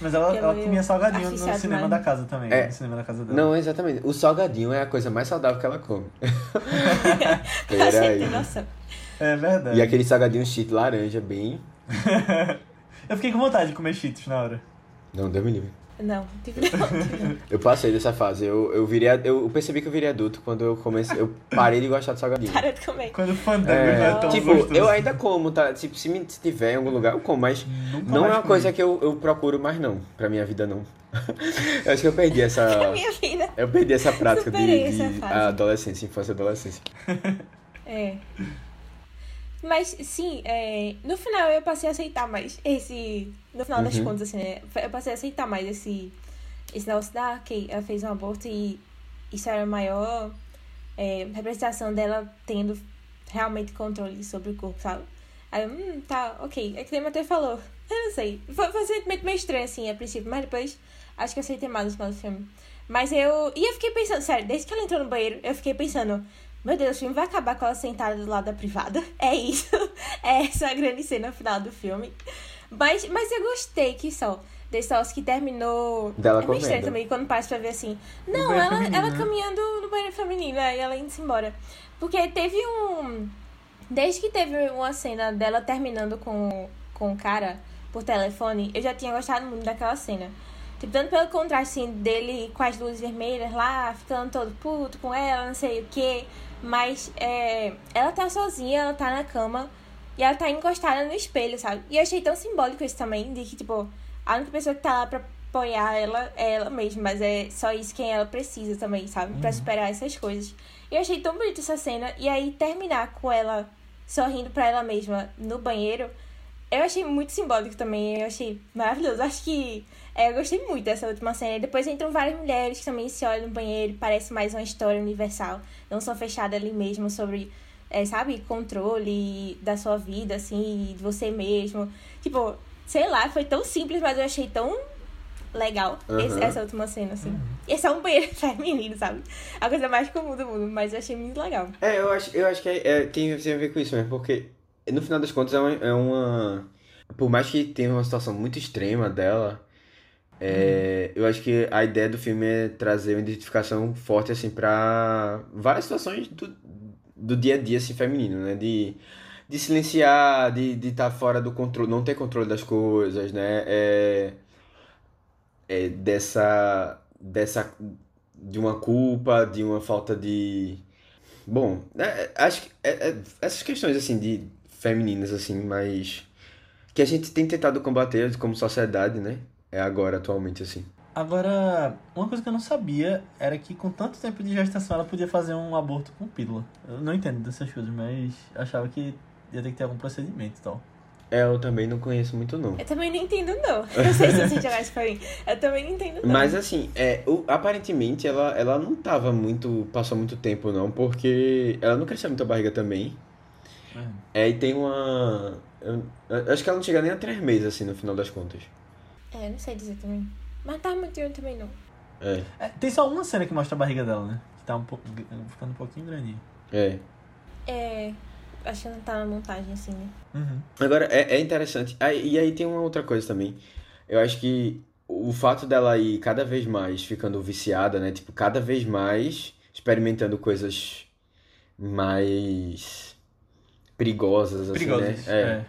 Mas ela, Que ela comia salgadinho no cinema da casa também. É. No cinema da casa dela. Não, exatamente. O salgadinho é a coisa mais saudável que ela come. Pra você ter Peraí. noção. É verdade. E aquele salgadinho cheat laranja, bem. (laughs) Eu fiquei com vontade de comer cheetos na hora. Não, Deus me livre. Não, tipo, não. Eu passei dessa fase. Eu, eu, virei, eu percebi que eu virei adulto quando eu comecei. Eu parei de gostar de salgadinho. Para de comer. Quando o fandango É, já é tão tipo, gostoso. eu ainda como, tá? Tipo, se, me, se tiver em algum lugar, eu como, mas Nunca não é uma comi. coisa que eu, eu procuro mais, não. Pra minha vida, não. (laughs) eu acho que eu perdi essa. Na (laughs) minha vida. Eu perdi essa prática de, Superei de essa fase. adolescência, infância e adolescência. É. Mas, sim, é, no final eu passei a aceitar mais esse. No final das Uhum. contas, assim, né? Eu passei a aceitar mais esse. Esse negócio da. ok, ela fez um aborto e isso era a maior é, representação dela tendo realmente controle sobre o corpo, sabe? Aí hum, tá, ok. É que nem Matheus falou. (laughs) Eu não sei. Foi, foi um sentimento meio estranho, assim, a princípio, mas depois acho que eu aceitei mais no final do filme. Mas eu. E eu fiquei pensando, sério, desde que ela entrou no banheiro, eu fiquei pensando. Meu Deus, o filme vai acabar com ela sentada do lado da privada. É isso. (laughs) É essa a grande cena final do filme. Mas, mas eu gostei que só. Desse negócio que terminou. Dela é meio estranho comendo. também quando passa pra ver assim. Não, ela, feminino, ela né? caminhando no banheiro feminino aí ela indo-se embora. Porque teve um. Desde que teve uma cena dela terminando com, com o cara por telefone, eu já tinha gostado muito daquela cena. Tipo, tanto pelo contraste assim, dele com as luzes vermelhas lá, ficando todo puto com ela, não sei o que. Mas é, ela tá sozinha, ela tá na cama e ela tá encostada no espelho, sabe? E eu achei tão simbólico isso também, de que, tipo, a única pessoa que tá lá pra apoiar ela é ela mesma, mas é só isso quem ela precisa também, sabe? Pra superar essas coisas. E eu achei tão bonita essa cena. E aí terminar com ela sorrindo pra ela mesma no banheiro, eu achei muito simbólico também. Eu achei maravilhoso. Acho que é, eu gostei muito dessa última cena. E depois entram várias mulheres que também se olham no banheiro. Parece mais uma história universal. Não só fechada ali mesmo sobre, é, sabe, controle da sua vida, assim, de você mesmo. Tipo, sei lá, foi tão simples, mas eu achei tão legal. Uhum. Esse- essa última cena, assim. Esse é um banheiro (laughs) feminino, sabe? A coisa mais comum do mundo, mas eu achei muito legal. É, eu acho, eu acho que é- é- tem, tem a ver com isso mesmo, porque no final das contas é uma, é uma- Por mais que tenha uma situação muito extrema dela, é, eu acho que a ideia do filme é trazer uma identificação forte, assim, pra várias situações do, do dia a dia, assim, feminino, né? De, de silenciar, de estar fora do controle, não ter controle das coisas, né? É, é dessa, dessa, de uma culpa, de uma falta de Bom, é, acho que é- é- essas questões assim de femininas assim, mas que a gente tem tentado combater como sociedade, né? É agora atualmente assim. Agora, uma coisa que eu não sabia era que com tanto tempo de gestação ela podia fazer um aborto com pílula. Eu não entendo dessas coisas, mas achava que ia ter que ter algum procedimento e tal. É, eu também não conheço muito não. Eu também não entendo, não. (laughs) Eu não sei se você isso pra mim. Eu também não entendo, não. Mas assim, é, o- aparentemente ela, ela não tava muito, passou muito tempo não, porque ela não cresceu muito a barriga também. É, e tem uma, eu, eu acho que ela não chega nem a três meses assim no final das contas. É, não sei dizer também. Mas tá muito grande também, não. É, É, tem só uma cena que mostra a barriga dela, né? Que tá um pouco, ficando um pouquinho grandinho. é. É. Acho que não tá na montagem, assim, né? Uhum. Agora, é, é interessante. Ah, e aí tem uma outra coisa também. Eu acho que o fato dela ir cada vez mais ficando viciada, né? Tipo, cada vez mais experimentando coisas mais perigosas, assim, Perigosas. né? É. É,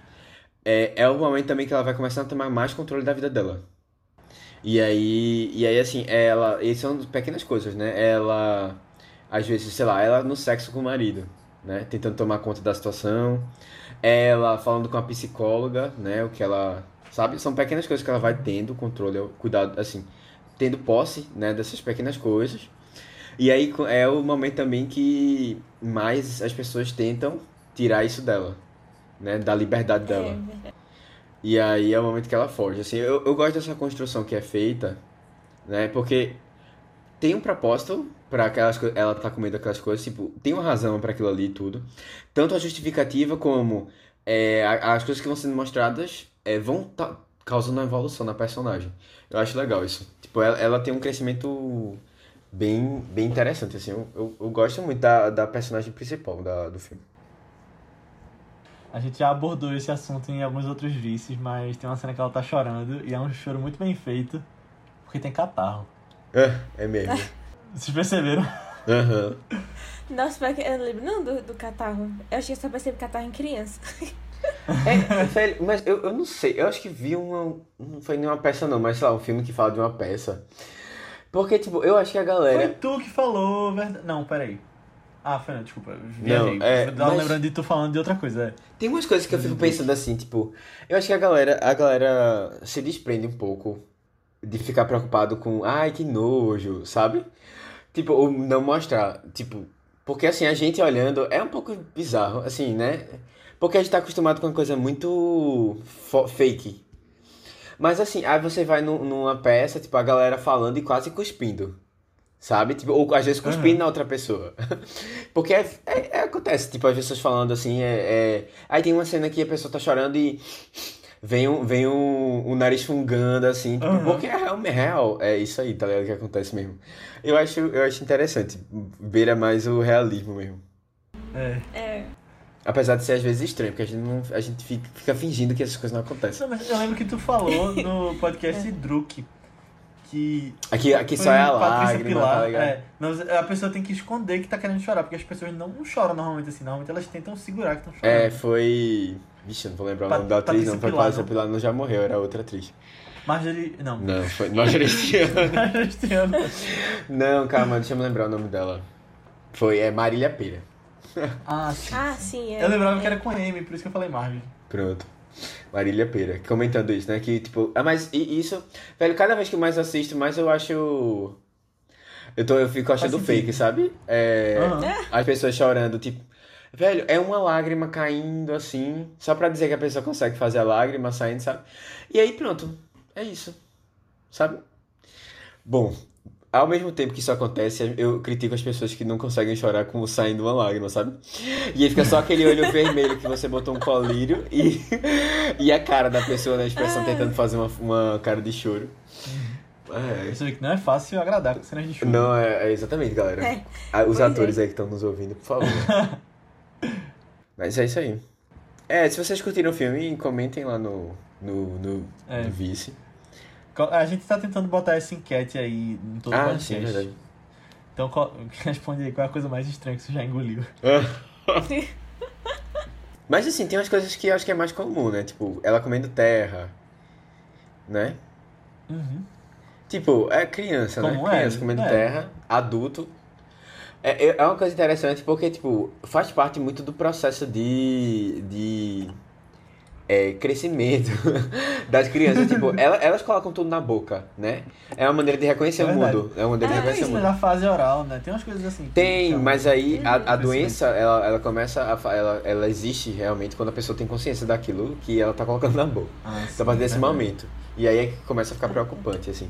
é o momento também que ela vai começar a tomar mais controle da vida dela. E aí, e aí assim, ela. E são pequenas coisas, né? Ela, às vezes, sei lá, ela no sexo com o marido, né? Tentando tomar conta da situação. Ela falando com a psicóloga, né? O que ela. Sabe? São pequenas coisas que ela vai tendo controle, cuidado, assim, tendo posse, né? Dessas pequenas coisas. E aí é o momento também que mais as pessoas tentam tirar isso dela, né? Da liberdade dela. É. E aí é o momento que ela foge. Assim, eu, eu gosto dessa construção que é feita, né? Porque tem um propósito para aquelas coisas, ela tá comendo aquelas coisas, tipo, tem uma razão para aquilo ali e tudo. Tanto a justificativa como é, as coisas que vão sendo mostradas é, vão tá causando uma evolução na personagem. Eu acho legal isso. Tipo, ela, ela tem um crescimento bem, bem interessante, assim. Eu, eu, eu gosto muito da, da personagem principal da, do filme. A gente já abordou esse assunto em alguns outros vícios, mas tem uma cena que ela tá chorando e é um choro muito bem feito, porque tem catarro. É, é mesmo. (laughs) Vocês perceberam? Aham. Nossa, pior que eu não lembro não do, do catarro. Eu acho que eu só percebi catarro em criança. É, velho, mas eu, eu não sei, eu acho que vi uma. Não foi nenhuma peça, não, mas sei lá, um filme que fala de uma peça. Porque, tipo, eu acho que a Foi galera. tu que falou, verdade. Não, peraí. Ah, não, desculpa. Viajei. Não, é, mas- lembrando de tu falando de outra coisa. É. Tem umas coisas que eu fico pensando assim, tipo. Eu acho que a galera, a galera se desprende um pouco de ficar preocupado com. Ai, que nojo, sabe? Tipo, ou não mostrar. Tipo, porque assim, a gente olhando é um pouco bizarro, assim, né? Porque a gente tá acostumado com uma coisa muito fake. Mas assim, aí você vai num- numa peça, tipo, a galera falando e quase cuspindo. Sabe? Tipo, ou às vezes cuspindo na outra pessoa. (laughs) Porque é, é- é- acontece, tipo, as pessoas falando assim, é, é- Aí tem uma cena que a pessoa tá chorando e vem um, vem um, um nariz fungando, assim, tipo, Aham. porque é real, é real. É isso aí, tá ligado? Que acontece mesmo. Eu acho, eu acho interessante. Beira mais o realismo mesmo. É. É. Apesar de ser às vezes estranho, porque a gente, não, a gente fica, fica fingindo que essas coisas não acontecem. Não, mas eu lembro que tu falou (laughs) no podcast Druk que. Aqui, aqui foi só é a Patrícia lágrima, Pilar, tá ligado? É, mas a pessoa tem que esconder que tá querendo chorar, porque as pessoas não choram normalmente assim, normalmente elas tentam segurar que estão chorando. É, foi. Vixe, eu não vou lembrar o Pa- nome da atriz, não. Patrícia Foi Pilar, Patrícia não? Pilar, não já morreu, era outra atriz. Marjorie. Não. Não, foi este ano. (laughs) Não, calma, deixa eu me lembrar o nome dela. Foi, é Marília Pera. Ah, sim. Ah, sim. É, Eu lembrava é. que era com M, por isso que eu falei Marjorie. Pronto. Marília Pera, comentando isso, né? Que, tipo, ah, mas e- isso, velho, cada vez que mais assisto, mais eu acho. Eu, tô, eu fico achando fake, sabe? É, Aham. As pessoas chorando, tipo. Velho, é uma lágrima caindo assim, só pra dizer que a pessoa consegue fazer a lágrima saindo, sabe? E aí pronto, é isso, sabe? Bom, ao mesmo tempo que isso acontece, eu critico as pessoas que não conseguem chorar com saindo uma lágrima, sabe? E aí fica só aquele olho (laughs) vermelho que você botou um colírio e, e a cara da pessoa na expressão tentando fazer uma, uma cara de choro. É. Você vê que não é fácil agradar com cenas de chuva. Não, é, é exatamente, galera. É. Os Pois atores é. aí que estão nos ouvindo, por favor. (laughs) Mas é isso aí. É, se vocês curtiram o filme, comentem lá no, no, no, É. no Vice. A gente tá tentando botar essa enquete aí em todo o Ah, podcast. sim, verdade. Então (laughs) responde aí qual é a coisa mais estranha que você já engoliu. (laughs) Mas assim, tem umas coisas que eu acho que é mais comum, né? Tipo, ela comendo terra, né? Uhum. Tipo, é criança, né? Como é, Criança comendo é. terra, adulto. É, é é uma coisa interessante porque, tipo, faz parte muito do processo de, de é, crescimento (laughs) das crianças. tipo, (laughs) ela- elas colocam tudo na boca, né? É uma maneira de reconhecer É o mundo. É uma maneira de É reconhecer o isso, mundo. na fase oral, né? Tem umas coisas assim. Tem, mas aí a, a doença, ela, ela começa a. Ela, ela existe realmente quando a pessoa tem consciência daquilo que ela tá colocando na boca. Ah, Então, a partir desse momento. E aí é que começa a ficar preocupante, assim.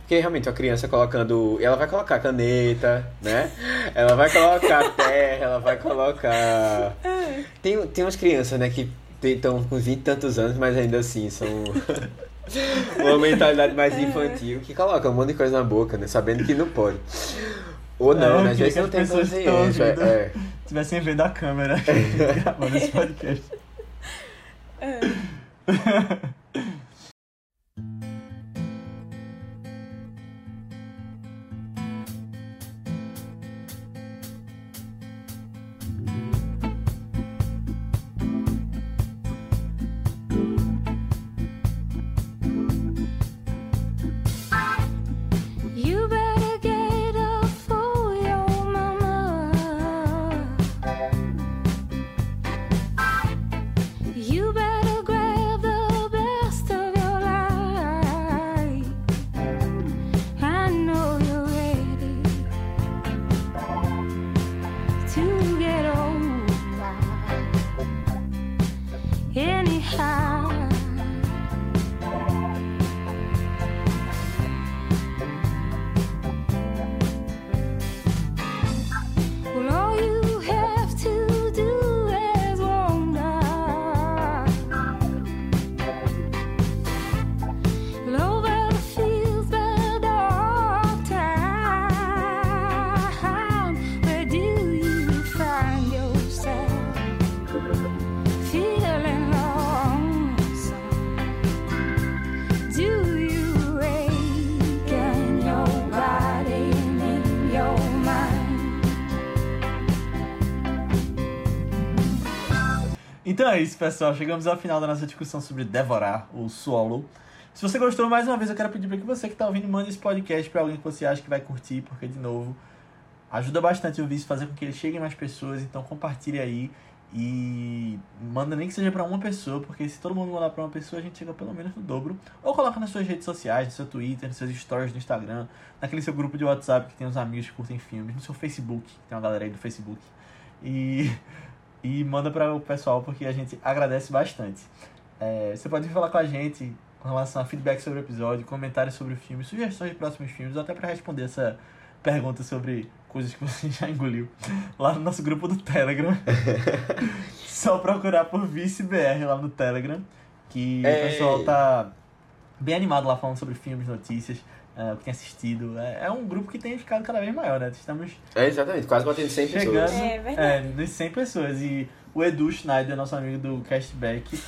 Porque realmente a criança colocando. Ela vai colocar caneta, né? Ela vai colocar (laughs) terra, ela vai colocar. Tem, tem umas crianças, né, que estão com 20 e tantos anos, mas ainda assim são. (laughs) uma mentalidade mais infantil, que coloca um monte de coisa na boca, né? Sabendo que não pode. Ou não, É, né? Às vezes que não tem consciência. ouvindo- É. Tivessem vendo a câmera (laughs) (laughs) gravando esse podcast. You isso, pessoal. Chegamos ao final da nossa discussão sobre Devorar, o Swallow. Se você gostou, mais uma vez, eu quero pedir para que você que está ouvindo mande esse podcast para alguém que você acha que vai curtir, porque, de novo, ajuda bastante o vídeo fazer com que ele chegue mais pessoas. Então, compartilhe aí e manda nem que seja para uma pessoa, porque se todo mundo mandar para uma pessoa, a gente chega pelo menos no dobro. Ou coloca nas suas redes sociais, no seu Twitter, nos seus stories do Instagram, naquele seu grupo de WhatsApp que tem os amigos que curtem filmes, no seu Facebook, tem uma galera aí do Facebook. E (laughs) e manda para o pessoal porque a gente agradece bastante. É, você pode falar com a gente com relação a feedback sobre o episódio, comentários sobre o filme, sugestões de próximos filmes, ou até para responder essa pergunta sobre coisas que você (laughs) já engoliu lá no nosso grupo do Telegram. (laughs) Só procurar por ViceBR lá no Telegram, que o Ei. pessoal tá bem animado lá falando sobre filmes, notícias, é, o que tem assistido. É, é um grupo que tem ficado cada vez maior, né? Estamos É, exatamente, quase batendo 100 Chegando. pessoas. É verdade. é, nas 100 pessoas. E o Edu Schneider, nosso amigo do Cashback,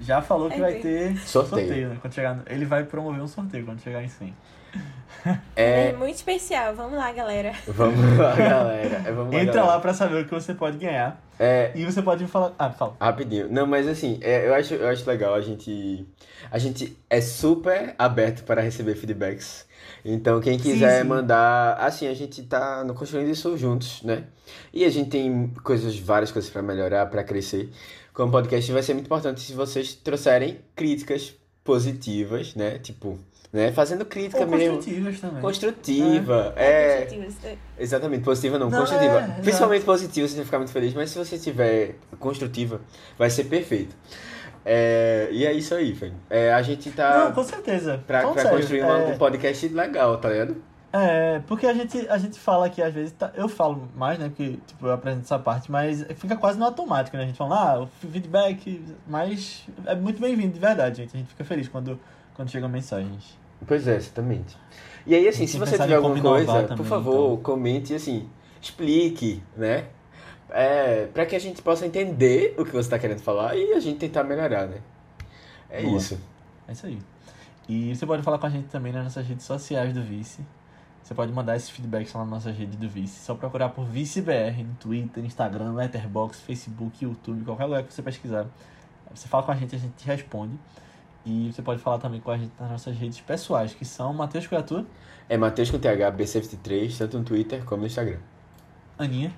já falou que É vai ter Sorteio. né? Quando chegar, ele vai promover um sorteio quando chegar em 100. (laughs) É É, muito especial. Vamos lá, galera. vamos lá, (laughs) galera. É, Vamos lá, Entra galera. lá pra saber o que você pode ganhar. É, E você pode me falar. Ah, fala. Rapidinho. Não, mas assim, é, eu, acho, eu acho legal a gente. A gente é super aberto para receber feedbacks. Então, quem quiser sim. mandar. Assim, a gente tá no- construindo isso juntos, né? E a gente tem coisas, várias coisas para melhorar, para crescer. Como podcast, vai ser muito importante se vocês trouxerem críticas positivas, né? Tipo, né? Fazendo crítica Ou mesmo. construtivas também. Construtiva. É. Positivos. É. Exatamente, positiva não, Não, construtiva. é. Principalmente positiva, você vai ficar muito feliz, mas se você tiver construtiva, vai ser perfeito. É, e é isso aí, velho. É, a gente tá Não, com certeza. pra, Falando pra construir uma- é, um podcast legal, tá ligado? É, porque a gente, a gente fala aqui, às vezes, tá- eu falo mais, né, porque, tipo, eu apresento essa parte, mas fica quase no automático, né, a gente fala, ah, o feedback, mas é muito bem-vindo, de verdade, gente, a gente fica feliz quando, quando chegam mensagens. Pois é, exatamente. E aí, assim, se que você tiver alguma coisa, também, por favor, então. comente, assim, explique, né? É, para que a gente possa entender o que você está querendo falar e a gente tentar melhorar, né? É Boa. isso. É isso aí. E você pode falar com a gente também nas nossas redes sociais do Vice. Você pode mandar esses feedbacks lá nas nossas redes do Vice. Só procurar por ViceBR no Twitter, Instagram, Letterboxd, Facebook, YouTube, qualquer lugar que você pesquisar. Você fala com a gente, a gente te responde. E você pode falar também com a gente nas nossas redes pessoais, que são Matheus Criatura, É Matheus com TH, B73, tanto no Twitter como no Instagram. Aninha,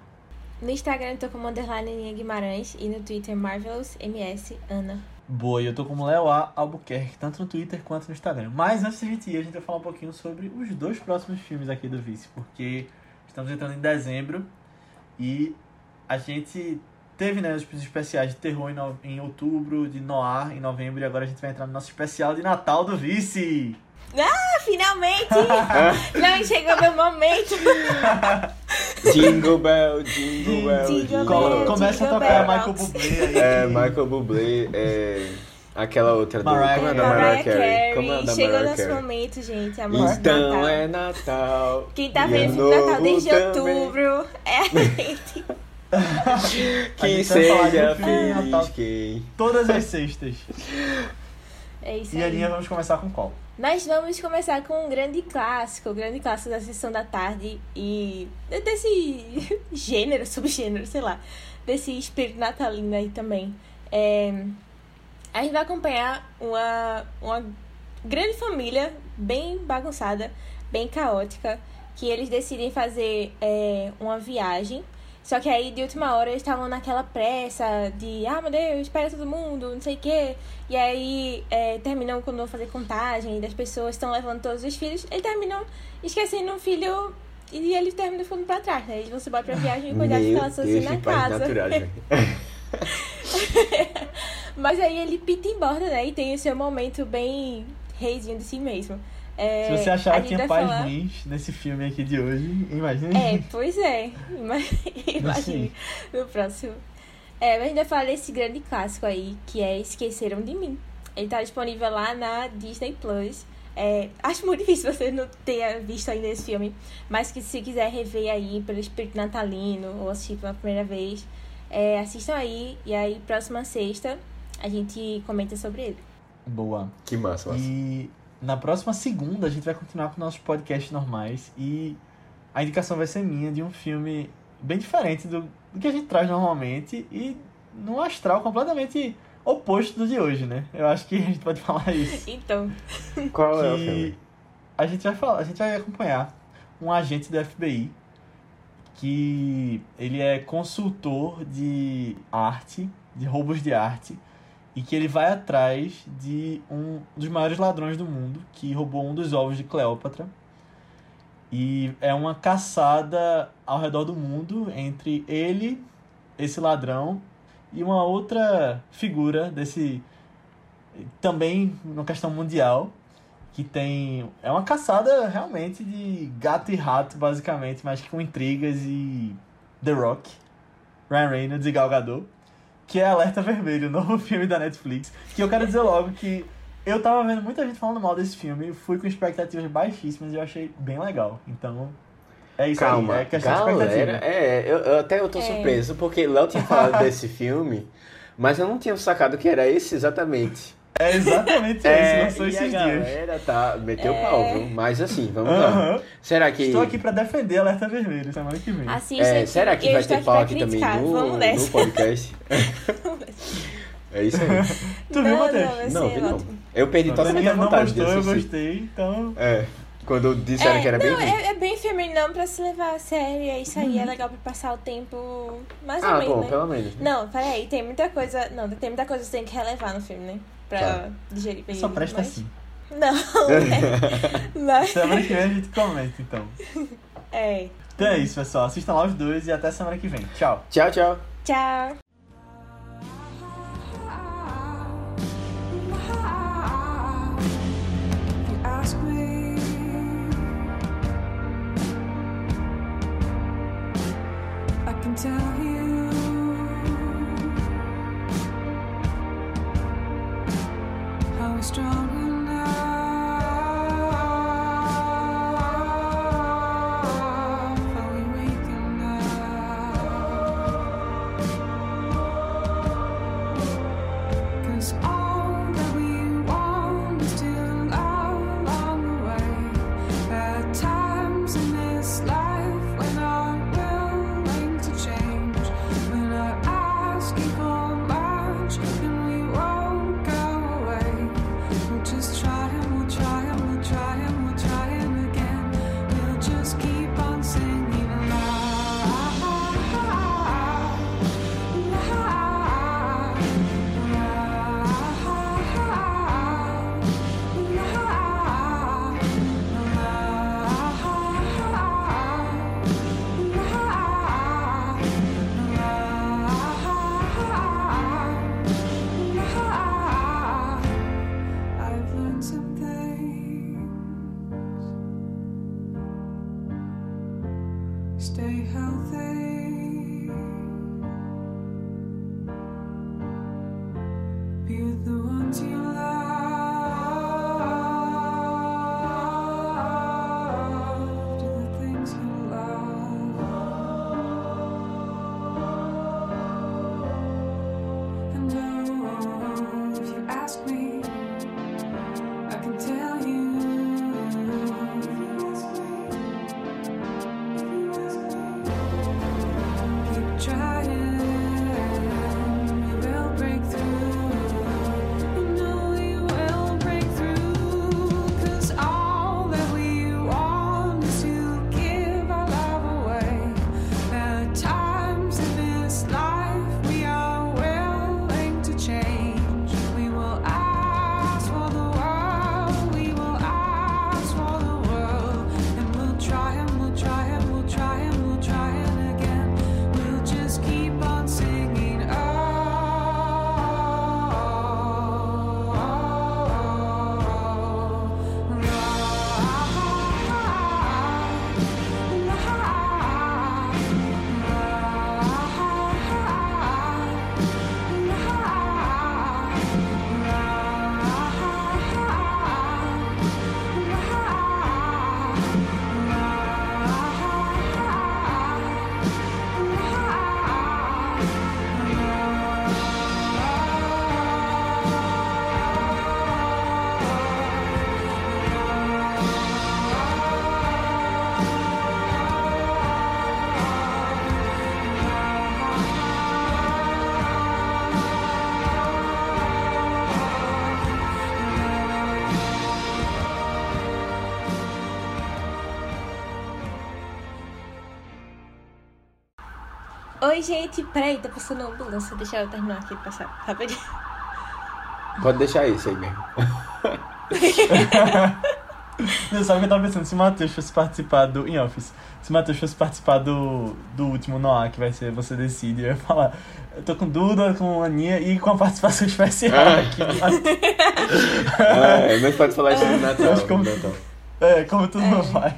No Instagram eu tô como underline Guimarães e no Twitter Marvelous MS Ana. Boa, e eu tô como Léo A. Albuquerque, tanto no Twitter quanto no Instagram. Mas antes da gente ir, a gente vai falar um pouquinho sobre os dois próximos filmes aqui do Vice, porque estamos entrando em dezembro e a gente teve né, os especiais de terror em, no- em outubro, de Noir em novembro, e agora a gente vai entrar no nosso especial de Natal do Vice. Ah, finalmente! (laughs) Não chegou meu momento! (laughs) Jingle Bell, Jingle Bell, Jingle Bell, começa a Jingle tocar Bell. Michael Bublé aí. É, Michael Bublé, é... Aquela outra do... Mariah Como é da Carey. Mariah Carey? Como é da Chegou Mariah nosso Carey? momento, gente. A música de Então Natal. é Natal. Quem tá e vendo é filme de Natal desde também. outubro é a (laughs) gente. A Que seja feliz Natal quem... todas as sextas. É isso E aí. Aninha, vamos começar com qual? Nós vamos começar com um grande clássico, um grande clássico da sessão da tarde e desse (laughs) gênero, subgênero, sei lá, desse espírito natalino aí também. É, a gente vai acompanhar uma, uma grande família bem bagunçada, bem caótica, que eles decidem fazer é, uma viagem. Só que aí, de última hora, eles estavam naquela pressa de, ah, meu Deus, espera todo mundo, não sei o quê. E aí, é, terminam quando vão fazer contagem das pessoas, estão levando todos os filhos. Eles terminam esquecendo um filho e ele termina ficando pra trás, né? Eles vão se embora pra viagem e cuidar de Meu ficar sozinho Deus, na casa. (laughs) Mas aí ele pita em borda, né? E tem o seu momento bem reizinho de si mesmo. É, Se você a achar gente que tinha vai pais falar- ruins nesse filme aqui de hoje, imagine. É, pois é. Ima- (laughs) Imagine no próximo. É, mas a gente vai falar desse grande clássico aí, que é Esqueceram de Mim. Ele tá disponível lá na Disney Plus. É, acho muito difícil você não ter visto ainda esse filme, mas que se quiser rever aí pelo espírito natalino ou assistir pela primeira vez, é, assistam aí e aí próxima sexta a gente comenta sobre ele. Boa. Que massa, massa. E na próxima segunda a gente vai continuar com nossos podcasts normais e a indicação vai ser minha de um filme bem diferente do, do que a gente traz normalmente e num astral completamente oposto do de hoje, né? Eu acho que a gente pode (laughs) falar isso. Então, Qual é o que filme? a gente vai falar, a gente vai acompanhar um agente do FBI que ele é consultor de arte, de roubos de arte, e que ele vai atrás de um dos maiores ladrões do mundo, que roubou um dos ovos de Cleópatra. E é uma caçada ao redor do mundo entre ele, esse ladrão, e uma outra figura desse também uma questão mundial que tem é uma caçada realmente de gato e rato basicamente, mas com intrigas e The Rock, Ryan Reynolds e Gal Gadot, que é Alerta Vermelho, o novo (laughs) filme da Netflix, que eu quero dizer logo que eu tava vendo muita gente falando mal desse filme, fui com expectativas baixíssimas e eu achei bem legal. Então, é isso Calma, aí, é questão de galera, expectativa. é, eu, eu até eu tô É. surpreso, porque Léo tinha falado desse filme, mas eu não tinha sacado que era esse exatamente. É exatamente (laughs) É, isso, lançou esses a dias. galera tá, meteu o É. pau, viu? Mas assim, vamos lá. Aham. Será que... Estou aqui pra defender Alerta Vermelho semana que vem. assista É, aqui, será que eu vai ter aqui pau aqui também no, Vamos no (laughs) nessa. podcast? é isso aí. Tu viu, não, Matheus? não, vai Não, ser vi não. ótimo. Eu perdi totalmente a não vontade de gostou, eu assistir. gostei, então... É, quando disseram É, que era bem não, ruim. é, é bem feminino pra se levar a sério, é isso aí, é legal pra passar o tempo mais ou Ah, menos, bom, né? pelo menos. né? Não, peraí, tem muita coisa. Não, tem muita coisa que você tem que relevar no filme, né? Pra Tá. digerir bem. Só presta mas... assim. Não, (laughs) (laughs) é. Mas, Semana que vem a gente comenta, então. (laughs) é. Então é isso, pessoal. Assistam lá os dois e até semana que vem. Tchau. Tchau, tchau. Tchau. You strong. Gente. Peraí, tá passando uma ambulância. Deixa eu terminar aqui passar rapidinho. Pode deixar isso aí mesmo. Você sabe o que eu tava pensando? Se o Matheus fosse participar do. Em Office. Se o Matheus fosse participar do, do último Noah, que vai ser Você Decide, eu ia falar. Eu tô com Duda, com a Aninha e com a participação (laughs) especial Ah. aqui. Ah, mas pode falar isso no (laughs) Natal. Como- no Natal. É, como tudo É. vai.